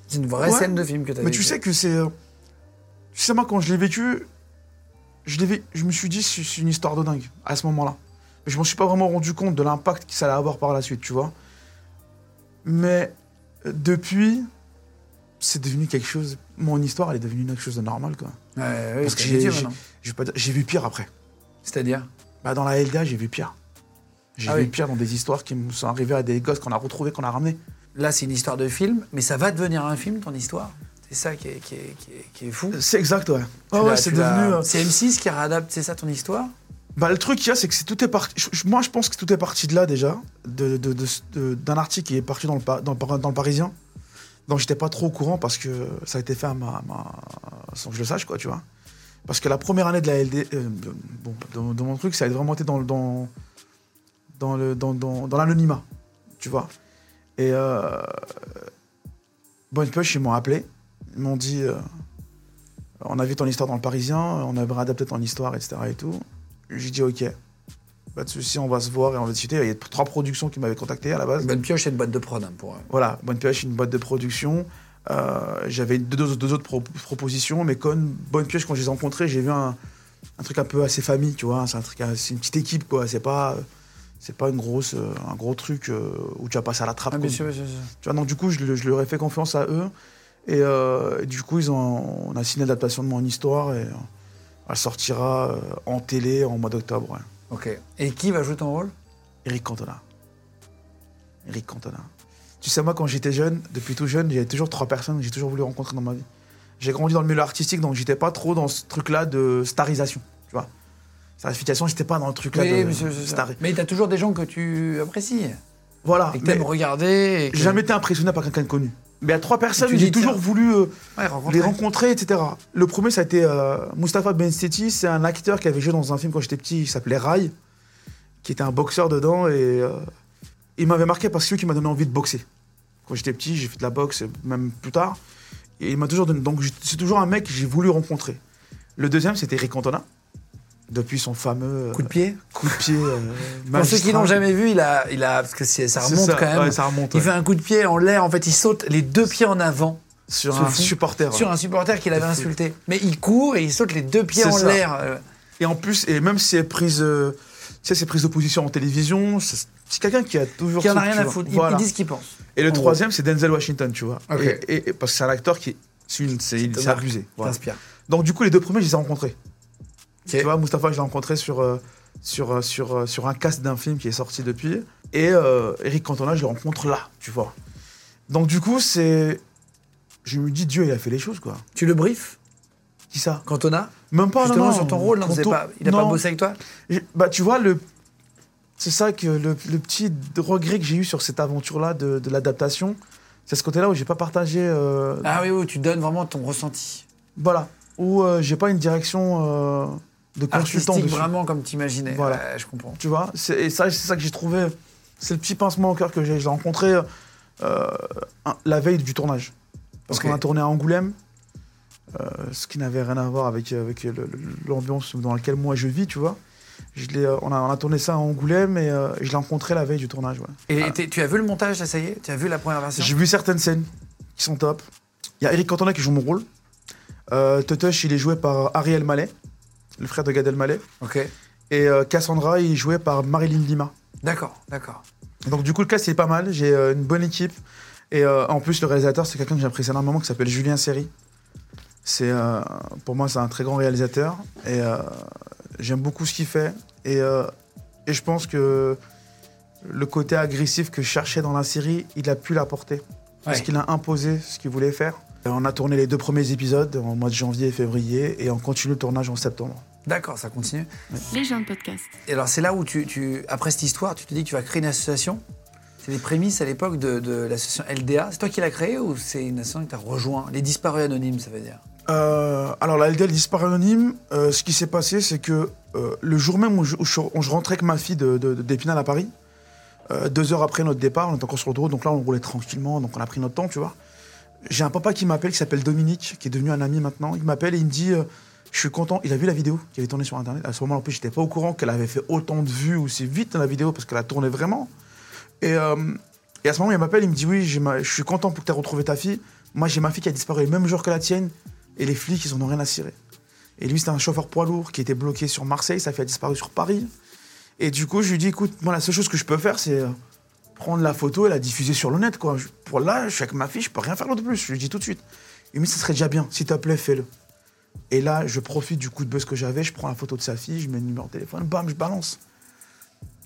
C'est une vraie Ouais. scène de film que tu as Mais tu sais que c'est. Tu sais, moi, quand je l'ai vécu, je, l'ai vé- je me suis dit, c'est une histoire de dingue, à ce moment-là. Mais je m'en suis pas vraiment rendu compte de l'impact que ça allait avoir par la suite, tu vois. Mais depuis, c'est devenu quelque chose. Mon histoire, elle est devenue quelque chose de normal, quoi. Ouais, ouais, Parce que j'ai- j'ai vu pire après. C'est-à-dire? Bah, dans la LDA, j'ai vu pire. J'ai Ah vu oui. pire dans des histoires qui me sont arrivées à des gosses qu'on a retrouvés, qu'on a ramenés. Là, c'est une histoire de film, mais ça va devenir un film, ton histoire? C'est ça qui est, qui est- qui est- qui est fou. C'est exact, ouais. C'est devenu. euh, C'est M6 qui réadapte, c'est ça ton histoire? Bah, le truc qu'il y a, c'est que c'est tout est parti. Moi, je pense que tout est parti de là déjà, de- de- d'un article qui est parti dans le, dans le, dans Parisien. Donc, j'étais pas trop au courant parce que ça a été fait à ma, sans que je le sache, quoi, tu vois. Parce que la première année de la LD, euh, bon, de, mon truc, ça a vraiment été dans, dans, dans, le, dans, dans, l'anonymat, tu vois. Et euh, Bonne Pioche, ils m'ont appelé. Ils m'ont dit euh, On a vu ton histoire dans le Parisien, on aimerait adapter ton histoire, etc. Et tout. J'ai dit Ok. Pas de souci, on va se voir et on va discuter. Il y a trois productions qui m'avaient contacté à la base. Bonne pioche, c'est une boîte de prod hein, pour. eux. Voilà, Bonne Pioche, une boîte de production. Euh, J'avais deux, autres pro- propositions, mais comme Bonne Pioche, quand je les ai rencontrés, j'ai vu un, un truc un peu assez famille, tu vois. C'est un truc, c'est une petite équipe, quoi. C'est pas, c'est pas une grosse, euh, un gros truc euh, où tu vas passer à la trappe. Ah, quoi. bien sûr, bien sûr, bien sûr. Tu vois, donc du coup, je, le- je leur ai fait confiance à eux. Et, euh, et du coup, ils ont, on a signé l'adaptation de mon histoire et euh, elle sortira euh, en télé en mois d'octobre. ouais. Ok. Et qui va jouer ton rôle? Eric Cantona. Eric Cantona. Tu sais, moi, quand j'étais jeune, depuis tout jeune, avait toujours trois personnes que j'ai toujours voulu rencontrer dans ma vie. J'ai grandi dans le milieu artistique, donc j'étais pas trop dans ce truc-là de starisation, tu vois. Starification, j'étais pas dans le truc-là Oui, de monsieur, star. Mais t'as toujours des gens que tu apprécies Voilà. et que t'aimes regarder. que- J'ai jamais été impressionné par quelqu'un de connu. Mais il y a trois personnes, j'ai toujours voulu euh, Ouais, rencontrer. les rencontrer, etc. Le premier, ça a été euh, Mustapha Benstetti. C'est un acteur qui avait joué dans un film quand j'étais petit, qui s'appelait Rai, qui était un boxeur dedans. Et euh, il m'avait marqué parce que c'est lui qui m'a donné envie de boxer. Quand j'étais petit, j'ai fait de la boxe, même plus tard. Et il m'a toujours donné. Donc c'est toujours un mec que j'ai voulu rencontrer. Le deuxième, c'était Eric Cantona. Depuis son fameux euh, Coup de pied. coup de pied. euh, Pour ceux qui l'ont jamais vu, il a, il a, parce que ça remonte ça, quand même. ouais, ça remonte, Il ouais. fait un coup de pied en l'air. En fait, il saute les deux pieds en avant Sur un fou. supporter. sur un supporter qu'il avait insulté. Mais il court et il saute les deux pieds en l'air. euh. Et en plus, et même si c'est prise, euh, tu sais, c'est prise de position en télévision, c'est quelqu'un qui a toujours. Qui en a rien à foutre. Il, Voilà. il dit ce qu'il pense. Et le troisième, c'est Denzel Washington, tu vois. Ok. Et, et- et- parce que c'est un acteur qui, c'est abusé. Voilà. T'inspire. Donc du coup, les deux premiers, je les ai rencontrés. Tu vois, Mustapha, je l'ai rencontré sur euh, sur euh, sur euh, sur un cast d'un film qui est sorti depuis. Et euh, Eric Cantona, je le rencontre là, tu vois. Donc du coup, c'est, je me dis, Dieu, il a fait les choses, quoi. Tu le briefes, Qui ça? Cantona? Même pas, Justement non, non. sur ton rôle, non, Canto- pas- il n'a pas bossé avec toi? Bah, tu vois, le... c'est ça que le, le petit regret que j'ai eu sur cette aventure-là de, de l'adaptation, c'est ce côté-là où j'ai pas partagé. euh, Ah oui, oui, tu donnes vraiment ton ressenti. Voilà. Où euh, j'ai pas une direction de consultant dessus. vraiment comme tu imaginais. Voilà. Ouais, je comprends. Tu vois C'est- Et ça, c'est ça que j'ai trouvé. C'est le petit pincement au cœur que j'ai. Je l'ai rencontré euh, la veille du tournage. Parce qu'on a tourné à Angoulême, euh, ce qui n'avait rien à voir avec, avec l'ambiance dans laquelle moi je vis, tu vois. Je euh, on, a, on a tourné ça à Angoulême et euh, je l'ai rencontré la veille du tournage. ouais. Et tu as vu le montage, ça y est? Tu as vu la première version? J'ai vu certaines scènes qui sont top. Il y a Eric Cantona qui joue mon rôle. Euh, il est joué par Ariel Mallet, le frère de Gad Elmaleh. Ok. Et euh, Cassandra, il est joué par Marilyn Lima. D'accord, d'accord. Donc du coup, le cast, est pas mal. J'ai euh, une bonne équipe. Et euh, en plus, le réalisateur, c'est quelqu'un que j'apprécie énormément, qui s'appelle Julien Serry. C'est, pour moi, c'est un très grand réalisateur. Et j'aime beaucoup ce qu'il fait. Et, et je pense que le côté agressif que je cherchais dans la série, il a pu l'apporter. Parce Ouais. qu'il a imposé ce qu'il voulait faire. Et on a tourné les deux premiers épisodes en mois de janvier et février. Et on continue le tournage en septembre. D'accord, ça continue. Les gens de podcast. Et alors, c'est là où, tu, tu, après cette histoire, tu te dis que tu vas créer une association C'est les prémices à l'époque de, de l'association LDA. C'est toi qui l'as créée ou c'est une association que tu as rejoint? Les disparus anonymes, ça veut dire Euh, alors la LDL disparaît anonyme. Euh, ce qui s'est passé, c'est que euh, le jour même où je, où je- où je rentrais avec ma fille de, de- d'Épinal à Paris, euh, deux heures après notre départ, on était encore sur le route, donc là on roulait tranquillement, donc on a pris notre temps, tu vois. J'ai un papa qui m'appelle, qui s'appelle Dominique, qui est devenu un ami maintenant. Il m'appelle et il me dit, euh, je suis content. Il a vu la vidéo qui avait tourné sur internet. À ce moment-là, en plus, j'étais pas au courant qu'elle avait fait autant de vues aussi vite dans la vidéo parce qu'elle a tourné vraiment. Et, euh, à ce moment, il m'appelle, il me dit, oui, je suis content pour que tu aies retrouvé ta fille. Moi, j'ai ma fille qui a disparu le même jour que la tienne. Et les flics, ils en ont rien à cirer. Et lui, c'était un chauffeur poids lourd qui était bloqué sur Marseille, sa fille a disparu sur Paris. Et du coup, je lui dis, écoute, moi, la seule chose que je peux faire, c'est euh, prendre la photo et la diffuser sur le net, quoi. Pour là, je suis avec ma fille, je peux rien faire de plus. Je lui dis tout de suite. Il me dit, ça serait déjà bien, s'il te plaît, fais-le. Et là, je profite du coup de buzz que j'avais, je prends la photo de sa fille, je mets le numéro de téléphone, bam, je balance.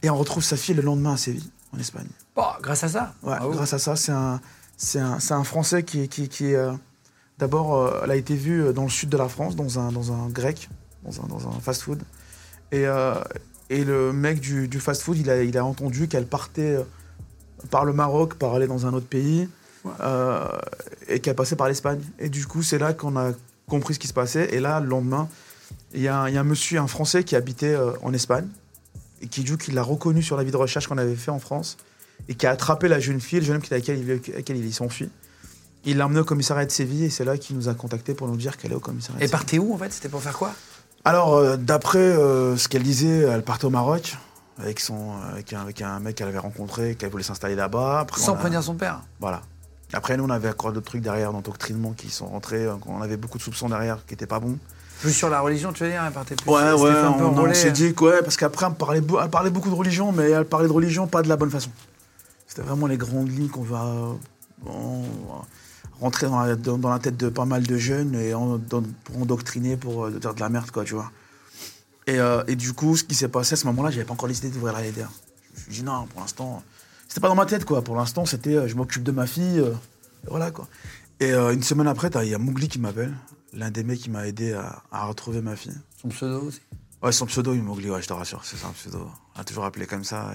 Et on retrouve sa fille le lendemain à Séville, en Espagne. Bon, grâce à ça Ouais, grâce à ça, c'est un, c'est un, c'est un Français qui, qui, qui euh, d'abord, euh, elle a été vue euh, dans le sud de la France, dans un, dans un grec, dans un, dans un fast-food. Et, euh, et le mec du, du fast-food, il a, il a entendu qu'elle partait par le Maroc, par aller dans un autre pays, euh, et qu'elle passait par l'Espagne. Et du coup, c'est là qu'on a compris ce qui se passait. Et là, le lendemain, il y, a un- il y a un monsieur, un Français qui habitait euh, en Espagne, et qui, du coup, qui l'a reconnu sur la vie de recherche qu'on avait fait en France. et qui a attrapé la jeune fille, le jeune homme qui- avec laquelle il, avec il s'enfuit. Il l'a emmené au commissariat de Séville et c'est là qu'il nous a contacté pour nous dire qu'elle est au commissariat. Et de partez où en fait? C'était pour faire quoi? Alors, euh, d'après euh, ce qu'elle disait, elle partait au Maroc avec, son, avec, un, avec un mec qu'elle avait rencontré, qu'elle voulait s'installer là-bas. Sans prévenir son père. Voilà. Après, nous, on avait encore d'autres trucs derrière, d'endoctrinement qui sont rentrés. euh, On avait beaucoup de soupçons derrière qui n'étaient pas bons. Plus sur la religion, tu veux dire Elle partait plus. Ouais, ouais, on, on s'est dit que, ouais, parce qu'après, elle parlait, elle parlait beaucoup de religion, mais elle parlait de religion pas de la bonne façon. C'était vraiment les grandes lignes qu'on va, euh, on va rentrer dans la, dans- dans la tête de pas mal de jeunes et en- dans- pour endoctriner, pour euh, dire de la merde, quoi, tu vois. Et, euh, et du coup, ce qui s'est passé à ce moment-là, j'avais pas encore décidé d'ouvrir la LDR. Je me suis dit, non, pour l'instant, c'était pas dans ma tête, quoi. Pour l'instant, c'était, euh, je m'occupe de ma fille, euh, et voilà, quoi. Et euh, une semaine après, il y a Mougli qui m'appelle, l'un des mecs qui m'a aidé à- à retrouver ma fille. Son pseudo aussi. Ouais, son pseudo, il m'oublie, ouais, je te rassure, c'est un pseudo. On a toujours appelé comme ça.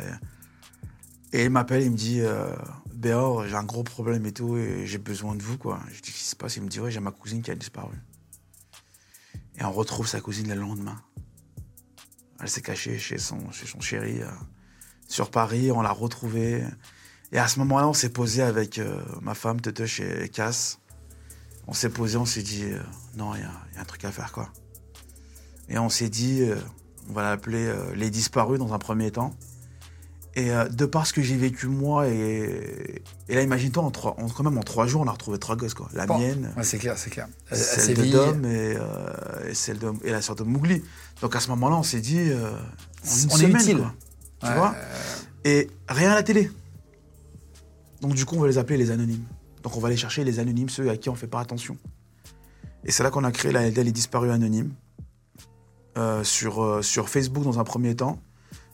Et, et il m'appelle, il me dit Béor, j'ai un gros problème et tout, et j'ai besoin de vous, quoi. Je dis Qu'est-ce qui se passe? Il me dit Ouais, j'ai ma cousine qui a disparu. Et on retrouve sa cousine le lendemain. Elle s'est cachée chez son, chéri euh, sur Paris, on l'a retrouvée. Et à ce moment-là, on s'est posé avec euh, ma femme, Tetush et Cass. On s'est posé, on s'est dit euh, Non, il y, a- un truc à faire, quoi. Et on s'est dit, on va l'appeler Les Disparus dans un premier temps. Et euh, de par ce que j'ai vécu moi, et, et là, imagine-toi, en trois- en- quand même en trois jours, on a retrouvé trois gosses. Quoi. La Bon. mienne, Ouais, c'est clair, c'est clair. À- à celle de Dom et, euh, et celle de, et la sœur de Mougli. Donc à ce moment-là, on s'est dit, euh, en une On est semaine, utile. quoi. Tu Ouais, vois? Euh, Et rien à la télé. Donc du coup, on va les appeler les anonymes. Donc on va aller chercher les anonymes, ceux à qui on fait pas attention. Et c'est là qu'on a créé la LDL Les Disparus Anonymes. euh, sur, euh, sur Facebook dans un premier temps.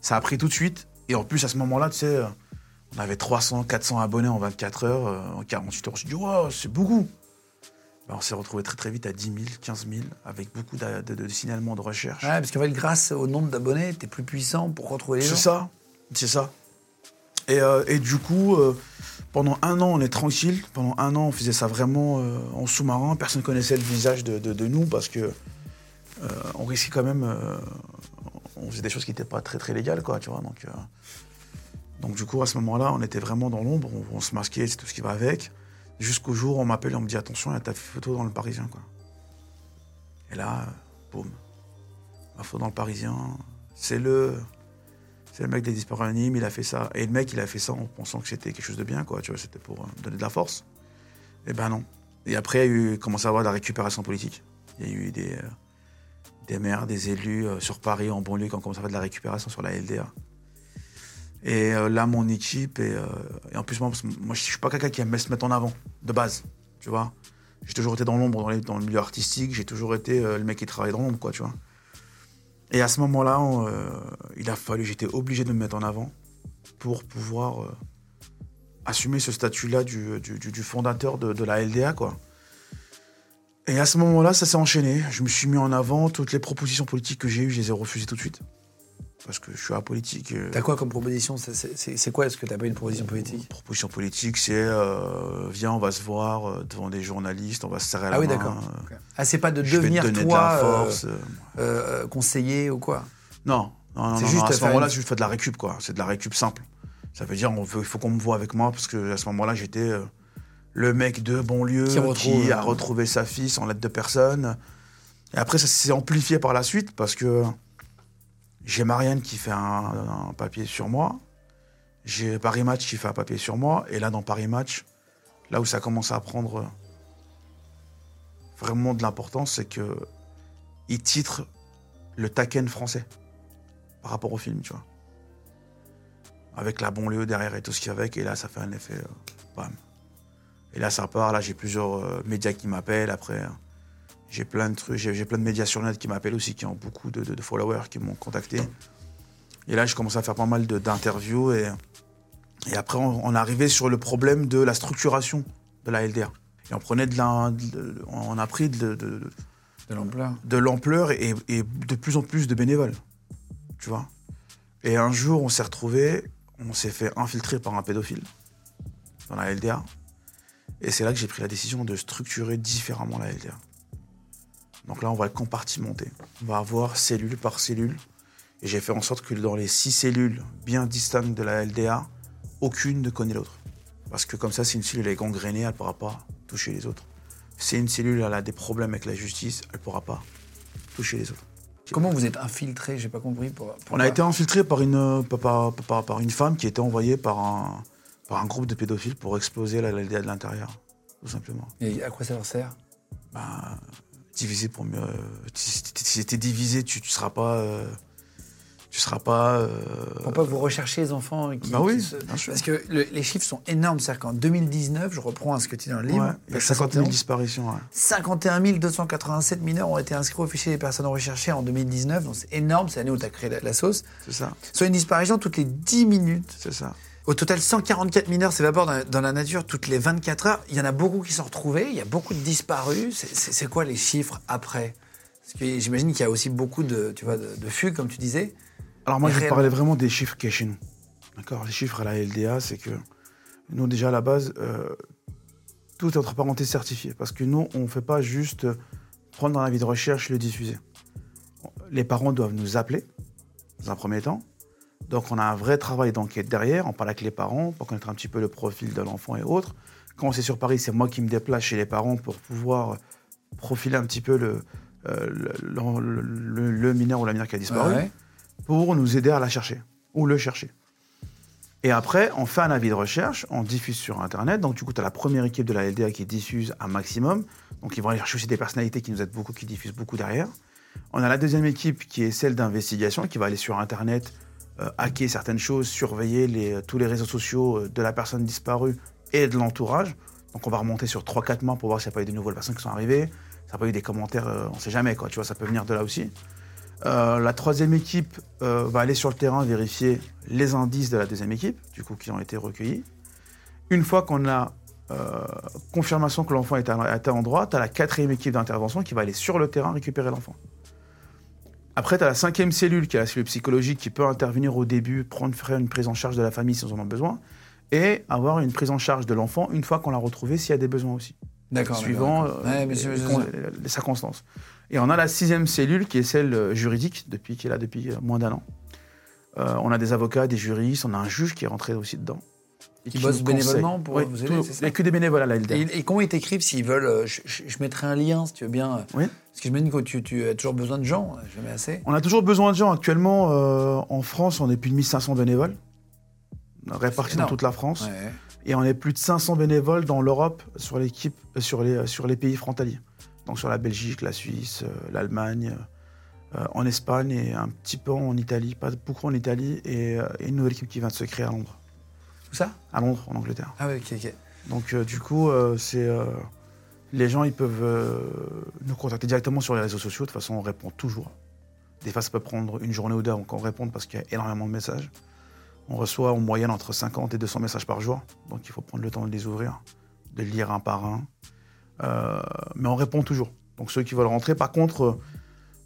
Ça a pris tout de suite. Et en plus, à ce moment-là, tu sais, euh, on avait 300, 400 abonnés en 24 heures, euh, en 48 heures. Je me suis dit, wow, c'est beaucoup. Ben, on s'est retrouvé très très vite à 10 000, 15 000, avec beaucoup de, de- de signalements de recherche. Ouais, parce qu'en fait, grâce au nombre d'abonnés, t'es plus puissant pour retrouver les gens. C'est ça, c'est ça. Et, euh, et du coup, euh, pendant un an, on est tranquille. Pendant un an, on faisait ça vraiment euh, en sous-marin. Personne connaissait le visage de, de- de nous parce que on risquait quand même. On faisait des choses qui n'étaient pas très très légales, quoi, tu vois. Donc, euh, donc du coup, à ce moment-là, on était vraiment dans l'ombre. On, se masquait, c'est tout ce qui va avec. Jusqu'au jour où on m'appelle et on me dit attention, il y a ta photo dans le Parisien, quoi. Et là, boum, ma photo dans le Parisien, c'est le. C'est le mec des disparus anonymes, il a fait ça. Et le mec, il a fait ça en pensant que c'était quelque chose de bien, quoi. Tu vois, c'était pour euh, donner de la force. Et ben non. Et après, il y a eu, commencé à avoir de la récupération politique. Il y a eu des, euh, des maires, des élus euh, sur Paris, en banlieue, qui ont commencé à faire de la récupération sur la LDA. Et euh, là, mon équipe, et, euh, et en plus, moi, moi, je suis pas quelqu'un qui aime se mettre en avant, de base, tu vois. J'ai toujours été dans l'ombre, dans, le milieu artistique, j'ai toujours été le mec qui travaille dans l'ombre, quoi, tu vois. Et à ce moment-là, il a fallu, j'étais obligé de me mettre en avant pour pouvoir assumer ce statut-là du fondateur de, de la LDA, quoi. Et à ce moment-là, ça s'est enchaîné. Je me suis mis en avant. Toutes les propositions politiques que j'ai eues, je les ai refusées tout de suite. Parce que je suis apolitique. euh, T'as quoi comme proposition? C'est- quoi? Est-ce que t'as pas une proposition politique? Proposition politique, c'est euh, viens, on va se voir euh, devant des journalistes, on va se serrer la Ah oui, main, d'accord. euh, Ok. Ah, c'est pas de je vais te devenir toi de la force. euh. conseiller ou quoi? Non, non, non, C'est non, juste non, à ce moment-là, une- je fais de la récup, quoi. C'est de la récup simple. Ça veut dire, il faut qu'on me voit avec moi, parce que à ce moment-là, j'étais euh, le mec de banlieue Qui a euh, retrouvé sa fille sans l'aide de personne. Et après, ça s'est amplifié par la suite, parce que j'ai Marianne qui fait un, un papier sur moi. J'ai Paris Match qui fait un papier sur moi. Et là, dans Paris Match, là où ça commence à prendre vraiment de l'importance, c'est que ils titrent le Taken français par rapport au film, tu vois. Avec la banlieue derrière et tout ce qu'il y a avec, et là, ça fait un effet. euh, bam. Et là, ça part. Là, j'ai plusieurs euh, médias qui m'appellent. Après, euh, j'ai plein de trucs. J'ai plein de médias sur net qui m'appellent aussi, qui ont beaucoup de, de- de followers qui m'ont contacté. Et là, je commence à faire pas mal d'interviews. Et, et après, on, on arrivait sur le problème de la structuration de la LDR. Et on prenait de la, de- on a pris de- de- De l'ampleur. de l'ampleur et, et de plus en plus de bénévoles. Tu vois? Et un jour, on s'est retrouvé, on s'est fait infiltrer par un pédophile dans la LDA. Et c'est là que j'ai pris la décision de structurer différemment la LDA. Donc là, on va le compartimenter. On va avoir cellule par cellule. Et j'ai fait en sorte que dans les six cellules bien distinctes de la LDA, aucune ne connaît l'autre. Parce que comme ça, si une cellule est gangrénée, elle ne pourra pas toucher les autres. Si une cellule elle a des problèmes avec la justice, elle ne pourra pas toucher les autres. Comment vous êtes infiltré? J'ai pas compris. Pour, On a été infiltré par une, par- par- par une femme qui était envoyée par un, par un groupe de pédophiles pour exploser la LDA de l'intérieur, tout simplement. Et à quoi ça leur sert? Ben, diviser pour mieux. Si si t'es divisé, tu ne seras pas. euh, tu seras pas. euh, Pour pas que vous recherchiez les enfants qui, Bah oui, qui se- bien sûr. Parce que le- les chiffres sont énormes. C'est-à-dire qu'en 2019, je reprends ce que tu dis dans le livre, ouais, il y a page 50 000 71, disparitions. ouais. 51 287 mineurs ont été inscrits au fichier des personnes recherchées en 2019. Donc c'est énorme, c'est l'année où tu as créé la, la sauce. C'est ça, Soit une disparition toutes les 10 minutes. c'est ça. Au total, 144 mineurs s'évaporent dans, dans la nature toutes les 24 heures. Il y en a beaucoup qui sont retrouvés, il y a beaucoup de disparus. C'est- quoi les chiffres après? Parce que j'imagine qu'il y a aussi beaucoup de, tu vois, de, de fugues, comme tu disais. Alors moi, je parlais vraiment des chiffres qu'il y a chez nous. D'accord? Les chiffres à la LDA, c'est que nous, déjà, à la base, euh, tout est entre parenthèses certifié. Parce que nous, on ne fait pas juste prendre la vie de recherche et le diffuser. Les parents doivent nous appeler, dans un premier temps. Donc, on a un vrai travail d'enquête derrière. On parle avec les parents pour connaître un petit peu le profil de l'enfant et autres. Quand c'est sur Paris, c'est moi qui me déplace chez les parents pour pouvoir profiler un petit peu le, euh, le, le- le- le mineur ou la mineure qui a disparu Ouais. pour nous aider à la chercher ou le chercher. Et après, on fait un avis de recherche, on diffuse sur Internet. Donc, du coup, tu as la première équipe de la LDA qui diffuse un maximum. Donc, ils vont aller chercher aussi des personnalités qui nous aident beaucoup, qui diffusent beaucoup derrière. On a la deuxième équipe qui est celle d'investigation, qui va aller sur Internet, hacker certaines choses, surveiller les- tous les réseaux sociaux euh, de la personne disparue et de l'entourage. Donc, on va remonter sur 3-4 mois pour voir s'il n'y a pas eu de nouvelles personnes qui sont arrivées. S'il n'y a pas eu des commentaires, euh, on ne sait jamais, quoi. Tu vois, ça peut venir de là aussi. Euh, la troisième équipe euh, va aller sur le terrain vérifier les indices de la deuxième équipe, du coup, qui ont été recueillis. Une fois qu'on a euh, confirmation que l'enfant est à, tel endroit, tu as la quatrième équipe d'intervention qui va aller sur le terrain récupérer l'enfant. Après, tu as la cinquième cellule, qui est la cellule psychologique, qui peut intervenir au début, prendre, faire une prise en charge de la famille si on en a besoin, et avoir une prise en charge de l'enfant une fois qu'on l'a retrouvé, s'il y a des besoins aussi D'accord. suivant d'accord. euh, Ouais, les, circonstances. Et on a la sixième cellule qui est celle euh, juridique, depuis, qui est là depuis euh, moins d'un an. Euh, on a des avocats, des juristes, on a un juge qui est rentré aussi dedans. Et Qui bosse nous bénévolement pour Oui, vous aider, tout- Il n'y a que des bénévoles à la LDA. Et, et comment ils t'écrivent s'ils veulent euh, je, je- je mettrai un lien si tu veux bien. euh, Oui. Parce que je me dis que tu, tu as toujours besoin de gens, euh, jamais assez. On a toujours besoin de gens. Actuellement, euh, en France, on est plus de 1500 bénévoles, répartis dans toute la France. Ouais. Et on est plus de 500 bénévoles dans l'Europe sur, l'équipe, sur, les, sur les pays frontaliers. Donc sur la Belgique, la Suisse, l'Allemagne, euh, en Espagne et un petit peu en Italie, pas beaucoup en Italie, et, et une nouvelle équipe qui vient de se créer à Londres. Tout ça À Londres, en Angleterre. Ah oui, ok, ok. Donc euh, du coup, euh, c'est euh, les gens, ils peuvent nous contacter directement sur les réseaux sociaux. De toute façon, on répond toujours. Des fois, ça peut prendre une journée ou deux avant qu'on réponde parce qu'il y a énormément de messages. On reçoit en moyenne entre 50 et 200 messages par jour. Donc il faut prendre le temps de les ouvrir, de les lire un par un. Mais on répond toujours. Donc ceux qui veulent rentrer, par contre,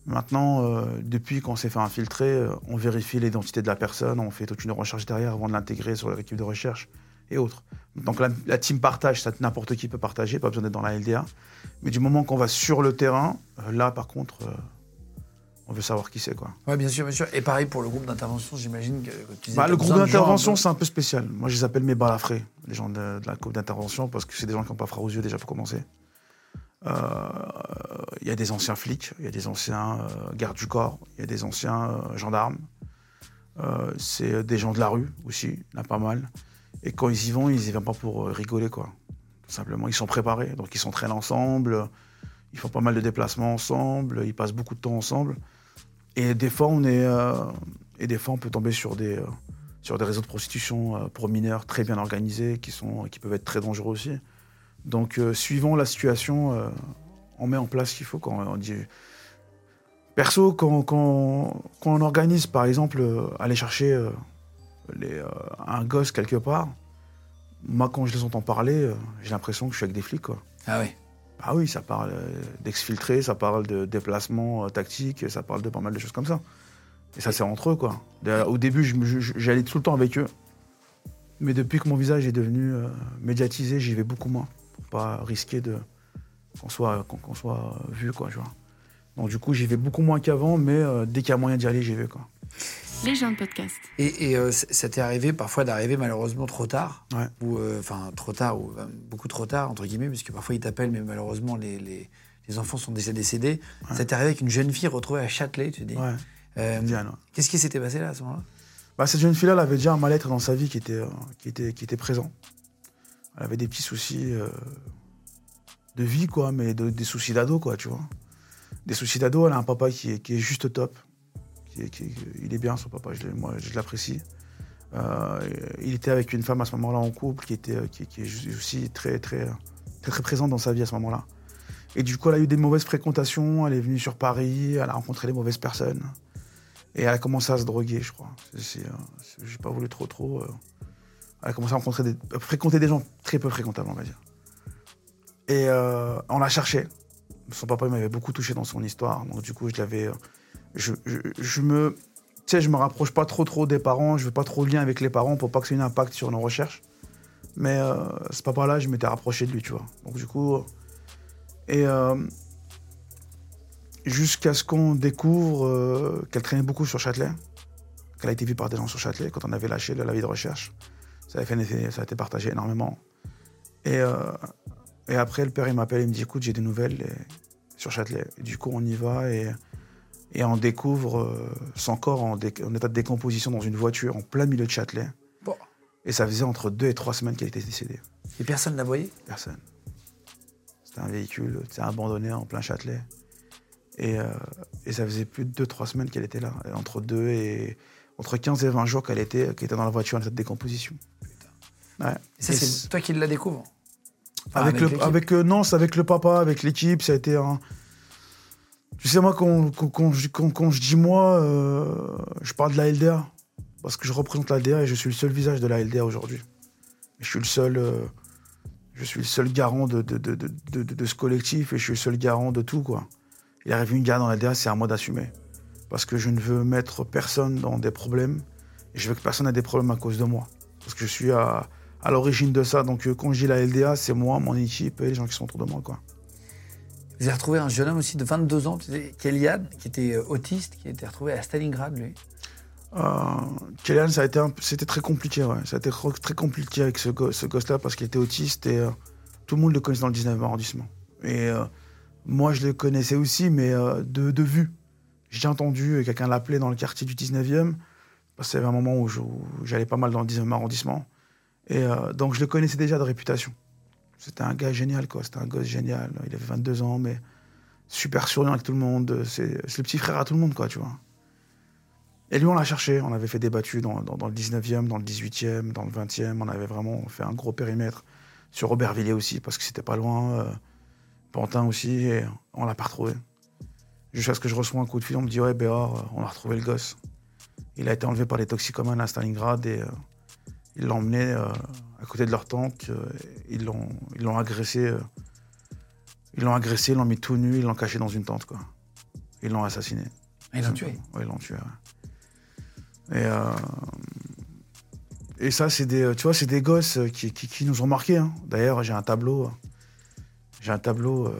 maintenant, euh, depuis qu'on s'est fait infiltrer, euh, on vérifie l'identité de la personne, on fait toute une recherche derrière avant de l'intégrer sur l'équipe de recherche et autres. Donc la, la team partage, ça n'importe qui peut partager, pas besoin d'être dans la LDA. Mais du moment qu'on va sur le terrain, euh, là par contre, on veut savoir qui c'est quoi. Ouais, bien sûr, bien sûr. Et pareil pour le groupe d'intervention, j'imagine que, tu disais, Bah, le groupe d'intervention, c'est un peu spécial. Moi, je les appelle mes balafrés, les gens de, de la groupe d'intervention, parce que c'est des gens qui n'ont pas froid aux yeux déjà pour commencer. Euh, Il y a des anciens flics, il y a des anciens euh, gardes du corps, il y a des anciens euh, gendarmes. C'est des gens de la rue aussi, il y en a pas mal. Et quand ils y vont, ils y vont pas pour rigoler, quoi. Tout simplement, ils sont préparés, donc ils s'entraînent ensemble, ils font pas mal de déplacements ensemble, ils passent beaucoup de temps ensemble. Et des fois, on est, et des fois, on peut tomber sur des, sur des réseaux de prostitution pour mineurs très bien organisés, qui, sont, qui peuvent être très dangereux aussi. Donc, euh, suivant la situation, euh, on met en place ce qu'il faut. Quand on dit... Perso, quand, quand, quand on organise, par exemple, euh, aller chercher les, un gosse quelque part, moi, quand je les entends parler, j'ai l'impression que je suis avec des flics. Quoi. Ah oui. Ah oui, ça parle d'exfiltrer, ça parle de déplacement euh, tactique, ça parle de pas mal de choses comme ça. Et ça, c'est entre eux, quoi. Au début, j'allais tout le temps avec eux. Mais depuis que mon visage est devenu médiatisé, j'y vais beaucoup moins. Pour pas risquer de qu'on soit, qu'on qu'on soit vu, quoi, tu vois. Donc du coup, j'y vais beaucoup moins qu'avant, mais euh, dès qu'il y a moyen d'y aller, j'y vais, quoi. Les gens de podcast. Et, et, euh, ça t'est arrivé parfois d'arriver malheureusement trop tard? Ouais. ou euh, enfin trop tard ou euh, beaucoup trop tard entre guillemets puisque parfois ils t'appellent mais malheureusement les, les, les enfants sont déjà décédés. Ça t'est arrivé avec une jeune fille retrouvée à Châtelet, tu dis? Ouais, Euh. Qu'est-ce qui s'était passé là à ce moment-là? Bah, cette jeune fille-là, elle avait déjà un mal-être dans sa vie qui était, euh, qui était, qui était présent. Elle avait des petits soucis euh, de vie, quoi, mais de- des soucis d'ado, quoi, tu vois. Des soucis d'ado, elle a un papa qui est, juste top. Il est bien, son papa, je je l'apprécie. Euh, il était avec une femme à ce moment-là en couple qui était est aussi très, très, très, présente dans sa vie à ce moment-là. Et du coup, elle a eu des mauvaises fréquentations, elle est venue sur Paris, elle a rencontré des mauvaises personnes. Et elle a commencé à se droguer, je crois. Euh, c'est- J'ai pas voulu trop, trop. Elle a commencé à rencontrer des, à fréquenter des gens très peu fréquentables, on va dire. Et euh, on la cherchait. Son papa m'avait beaucoup touché dans son histoire, donc du coup, je l'avais. euh, Je, me. Tu sais, je me rapproche pas trop, trop des parents, je veux pas trop de lien avec les parents pour pas que ça ait un impact sur nos recherches. Mais euh, ce papa-là, je m'étais rapproché de lui, tu vois. Donc du coup. Et. jusqu'à ce qu'on découvre qu'elle traînait beaucoup sur Châtelet, qu'elle a été vue par des gens sur Châtelet quand on avait lâché la vie de recherche. Ça, fait a été partagé énormément. Et, euh, et après, le père, il m'appelle, il me dit écoute, j'ai des nouvelles et- sur Châtelet. Et du coup, on y va et, et on découvre euh, son corps en, état de décomposition dans une voiture en plein milieu de Châtelet. Bon. Et ça faisait entre deux et trois semaines qu'elle était décédée. Et personne ne la voyait? Personne. C'était un véhicule abandonné en plein Châtelet. Et, euh, et ça faisait plus de 2-3 semaines qu'elle était là. Entre, deux et, entre 15 et 20 jours qu'elle était, était dans la voiture en état de décomposition. Ouais. Et ça, c'est toi qui la découvres? Enfin, avec, le, avec euh, non, c'est avec le papa, avec l'équipe, ça a été un. Tu sais, moi, quand, quand, quand je, quand- je dis moi, euh, je parle de la LDA. Parce que je représente la LDA et je suis le seul visage de la LDA aujourd'hui. Je suis le seul. euh, je suis le seul garant de, de, de, de, ce collectif et je suis le seul garant de tout, quoi. Il arrive une gare dans la LDA, c'est à moi d'assumer. Parce que je ne veux mettre personne dans des problèmes et je veux que personne ait des problèmes à cause de moi. Parce que je suis à, à l'origine de ça. Donc euh, quand je dis la LDA, c'est moi, mon équipe et les gens qui sont autour de moi. Quoi. Vous avez retrouvé un jeune homme aussi de 22 ans, Kélian, qui était euh, autiste, qui a été retrouvé à Stalingrad, lui. Euh, Kellyanne, ça a été c'était très compliqué. Ouais. Ça a été très compliqué avec ce, go- ce gosse-là parce qu'il était autiste et euh, tout le monde le connaissait dans le 19e arrondissement. Et euh, moi, je le connaissais aussi, mais de, de vue. J'ai entendu quelqu'un l'appeler dans le quartier du 19e parce qu'il y avait un moment où j'allais pas mal dans le 19e arrondissement. Et euh, donc, je le connaissais déjà de réputation. C'était un gars génial, quoi. C'était un gosse génial. Il avait 22 ans, mais super souriant avec tout le monde. C'est c'est le petit frère à tout le monde, quoi, tu vois. Et lui, on l'a cherché. On avait fait des battues dans le 19e, dans le 18e, dans le 20e. On avait vraiment fait un gros périmètre. Sur Aubervilliers aussi, parce que c'était pas loin. euh, Pantin aussi. Et on l'a pas retrouvé. Jusqu'à ce que je reçois un coup de fil, on me dit Ouais, Béor, euh, on a retrouvé le gosse. Il a été enlevé par les toxicomanes à Stalingrad et euh, ils l'ont emmené euh, à côté de leur tente. euh, ils l'ont ils l'ont agressé. ils l'ont agressé, ils l'ont mis tout nu, ils l'ont caché dans une tente, quoi. Ils l'ont assassiné. Ils l'ont tué. Oui, ils l'ont tué. ouais. Et, et ça, c'est des, tu vois, c'est des gosses qui, qui- qui nous ont marqués. hein. D'ailleurs, j'ai un tableau, j'ai un tableau euh,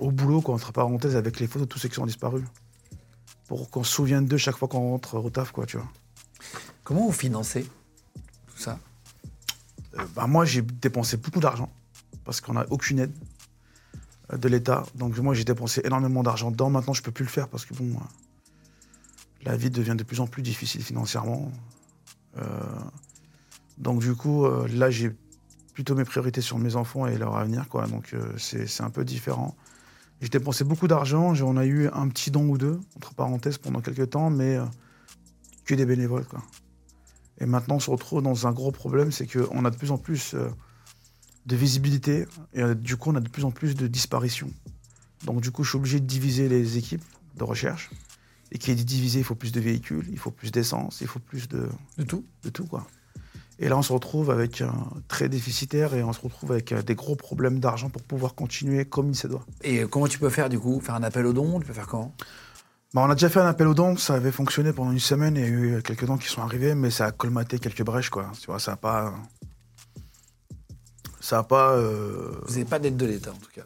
au boulot, quoi, entre parenthèses, avec les photos de tous ceux qui sont disparus, pour qu'on se souvienne d'eux chaque fois qu'on rentre au taf, quoi, tu vois. Comment vous financez tout ça? Euh, bah, moi, j'ai dépensé beaucoup d'argent parce qu'on n'a aucune aide euh, de l'État. Donc moi, j'ai dépensé énormément d'argent dedans. Maintenant, je peux plus le faire parce que bon, euh, la vie devient de plus en plus difficile financièrement. Euh, donc du coup, là, j'ai plutôt mes priorités sur mes enfants et leur avenir, quoi. Donc euh, c'est c'est un peu différent. J'ai dépensé beaucoup d'argent. On a eu un petit don ou deux, entre parenthèses, pendant quelques temps, mais euh, que des bénévoles, quoi. Et maintenant, on se retrouve dans un gros problème, c'est qu'on a de plus en plus euh, de visibilité et euh, du coup, on a de plus en plus de disparitions. Donc, du coup, je suis obligé de diviser les équipes de recherche. Et qui est dit diviser, il faut plus de véhicules, il faut plus d'essence, il faut plus de, De tout de tout, quoi. Et là, on se retrouve avec un très déficitaire et on se retrouve avec euh, des gros problèmes d'argent pour pouvoir continuer comme il se doit. Et euh, comment tu peux faire du coup? Faire un appel aux dons? Tu peux faire comment? Bah, on a déjà fait un appel aux dons, ça avait fonctionné pendant une semaine, il y a eu quelques dons qui sont arrivés, mais ça a colmaté quelques brèches, quoi. Tu vois, ça n'a pas. Ça n'a pas. euh, Vous n'avez pas d'aide de l'État en tout cas?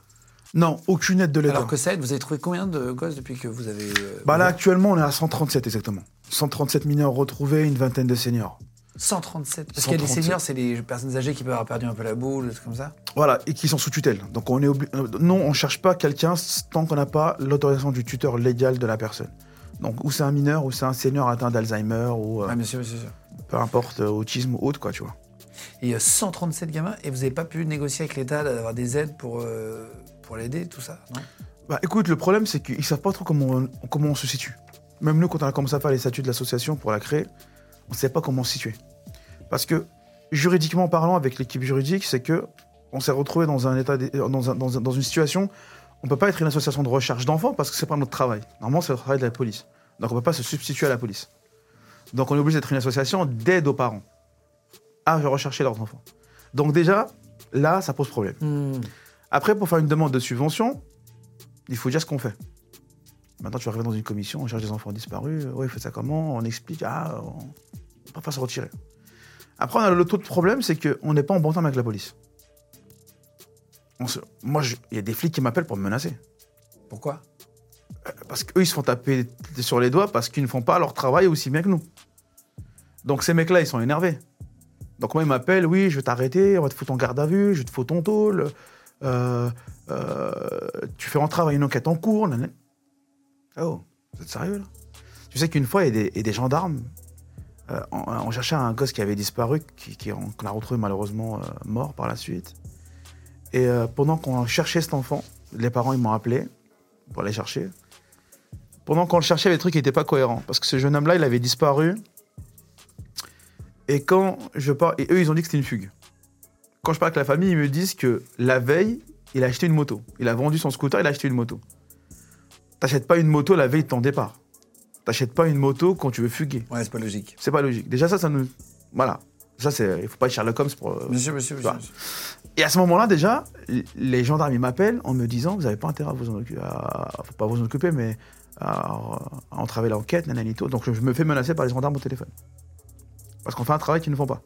Non, aucune aide de l'État. Alors que ça aide, vous avez trouvé combien de gosses depuis que vous avez. euh, Bah là, actuellement, on est à 137 exactement. 137 mineurs retrouvés, une vingtaine de seniors. 137. Parce qu'il y a des 137. seniors, c'est les personnes âgées qui peuvent avoir perdu un peu la boule, des trucs comme ça. Voilà, et qui sont sous tutelle. Donc on est obli- euh, non, on cherche pas quelqu'un tant qu'on n'a pas l'autorisation du tuteur légal de la personne. Donc ou c'est un mineur ou c'est un senior atteint d'Alzheimer ou euh, Ouais, bien sûr, bien sûr. peu importe euh, autisme ou autre quoi, tu vois. Et il y a 137 gamins et vous n'avez pas pu négocier avec l'État d'avoir des aides pour, euh, pour l'aider, tout ça, non? Bah écoute, le problème c'est qu'ils savent pas trop comment on, comment on se situe. Même nous, quand on a commencé à faire les statuts de l'association pour la créer, on ne savait pas comment se situer. Parce que juridiquement parlant, avec l'équipe juridique, c'est que on s'est retrouvé dans un état, d'é- dans, un- dans un- dans une situation, on peut pas être une association de recherche d'enfants parce que c'est pas notre travail. Normalement, c'est le travail de la police. Donc on peut pas se substituer à la police. Donc on est obligé d'être une association d'aide aux parents à rechercher leurs enfants. Donc déjà, là, ça pose problème. Hmm. Après, pour faire une demande de subvention, il faut dire ce qu'on fait. Maintenant, tu vas arriver dans une commission, on cherche des enfants disparus. Oui, fait ça comment On explique. Ah, on ne peut pas se retirer. Après, on a l'autre problème, c'est qu'on n'est pas en bon terme avec la police. On se- Moi, je- il y a des flics qui m'appellent pour me menacer. Pourquoi? Parce qu'eux, ils se font taper sur les doigts parce qu'ils ne font pas leur travail aussi bien que nous. Donc ces mecs-là, ils sont énervés. Donc moi, ils m'appellent, oui, je vais t'arrêter, on va te foutre en garde à vue, je te fous ton tôle, euh, euh, tu fais rentrer à une enquête en cours. Oh, vous êtes sérieux là? Tu sais qu'une fois, il y a des, gendarmes, euh, on, on cherchait un gosse qui avait disparu, qui, qui- qu'on a retrouvé malheureusement euh, mort par la suite. Et euh, pendant qu'on cherchait cet enfant, les parents, ils m'ont appelé pour aller chercher. Pendant qu'on le cherchait, les trucs n'étaient pas cohérents. Parce que ce jeune homme-là, il avait disparu. Et quand je pars. Et eux, ils ont dit que c'était une fugue. Quand je parle avec la famille, ils me disent que la veille, il a acheté une moto. Il a vendu son scooter, il a acheté une moto. T'achètes pas une moto la veille de ton départ. T'achètes pas une moto quand tu veux fuguer. Ouais, c'est pas logique. C'est pas logique. Déjà, ça, ça nous. Voilà. Ça, c'est. Il faut pas être Sherlock Holmes pour. Monsieur, monsieur, monsieur. Et à ce moment-là, déjà, les gendarmes ils m'appellent en me disant Vous n'avez pas intérêt à vous en occuper, à- faut pas vous en occuper, mais à, à entraver l'enquête, nananito. Donc je me fais menacer par les gendarmes au téléphone. Parce qu'on fait un travail qu'ils ne font pas.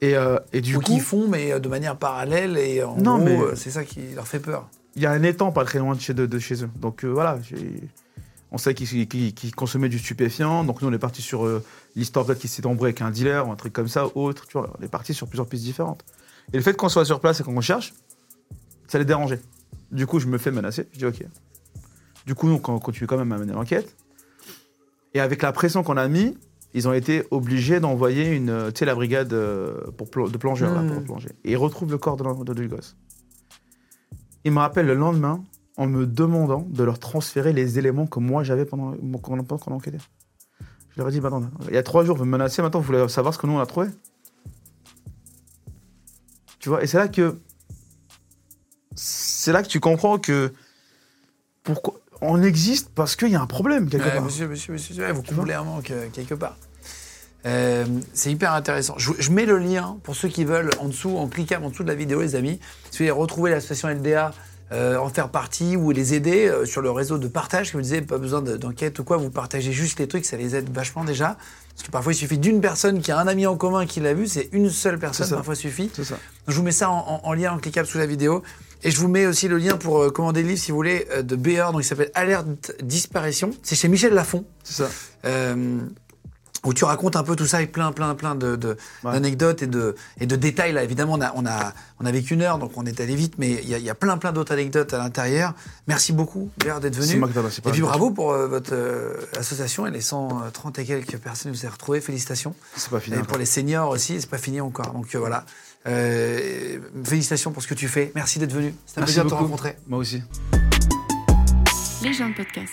Et, euh, et du Ou coup, qu'ils font, mais euh, de manière parallèle, et en Non, gros, mais- euh, c'est ça qui leur fait peur. Il y a un étang pas très loin de chez, de, de chez eux. Donc euh, voilà, on sait qu'ils qu'ils consommaient du stupéfiant. Donc nous, on est parti sur euh, l'histoire peut-être qu'ils s'est embrouillé avec un dealer ou un truc comme ça, autre. Tu vois, on est parti sur plusieurs pistes différentes. Et le fait qu'on soit sur place et qu'on cherche, ça les dérangeait. Du coup, je me fais menacer. Je dis OK. Du coup, nous, on continue quand même à mener l'enquête. Et avec la pression qu'on a mis, ils ont été obligés d'envoyer une, euh, tu sais, la brigade pour de plongeurs là, Hmm. pour plonger. Et ils retrouvent le corps de, de- du gosse. Ils me rappellent le lendemain en me demandant de leur transférer les éléments que moi j'avais pendant, pendant qu'on enquêtait. Je leur ai dit, bah, attends, il y a trois jours, vous me menacez, maintenant vous voulez savoir ce que nous on a trouvé? Tu vois, et c'est là que. C'est là que tu comprends que. Pourquoi. On existe parce qu'il y a un problème quelque part. monsieur, monsieur, monsieur, vous comblez un manque euh, quelque part. Euh, c'est hyper intéressant. Je, je mets le lien pour ceux qui veulent en dessous, en cliquant en dessous de la vidéo, les amis. Si vous voulez retrouver l'association LDA, euh, en faire partie ou les aider euh, sur le réseau de partage, que vous disiez, pas besoin de- d'enquête ou quoi, vous partagez juste les trucs, ça les aide vachement déjà. Parce que parfois il suffit d'une personne qui a un ami en commun qui l'a vu, c'est une seule personne, parfois suffit. Ça. Je vous mets ça en, en- en lien, en cliquable sous la vidéo. Et je vous mets aussi le lien pour euh, commander le livre, si vous voulez, euh, de BR, donc il s'appelle Alerte Disparition. C'est chez Michel Lafon, C'est ça. Où tu racontes un peu tout ça avec plein, plein, plein de, de- Ouais. d'anecdotes et de, et de détails. Là, évidemment, on a, on a, on avait qu'une heure, donc on est allé vite, mais il y, a- il y a plein, plein d'autres anecdotes à l'intérieur. Merci beaucoup, BR, d'être C'est venu. Et puis bravo pour euh, votre euh, association et les 130 et quelques personnes que vous avez retrouvées. Félicitations. C'est pas fini. Et encore. pour les seniors aussi, c'est pas fini encore. Donc euh, voilà. Euh, félicitations pour ce que tu fais. Merci d'être venu. C'est un Merci plaisir de te rencontrer. Moi aussi. Légende podcast.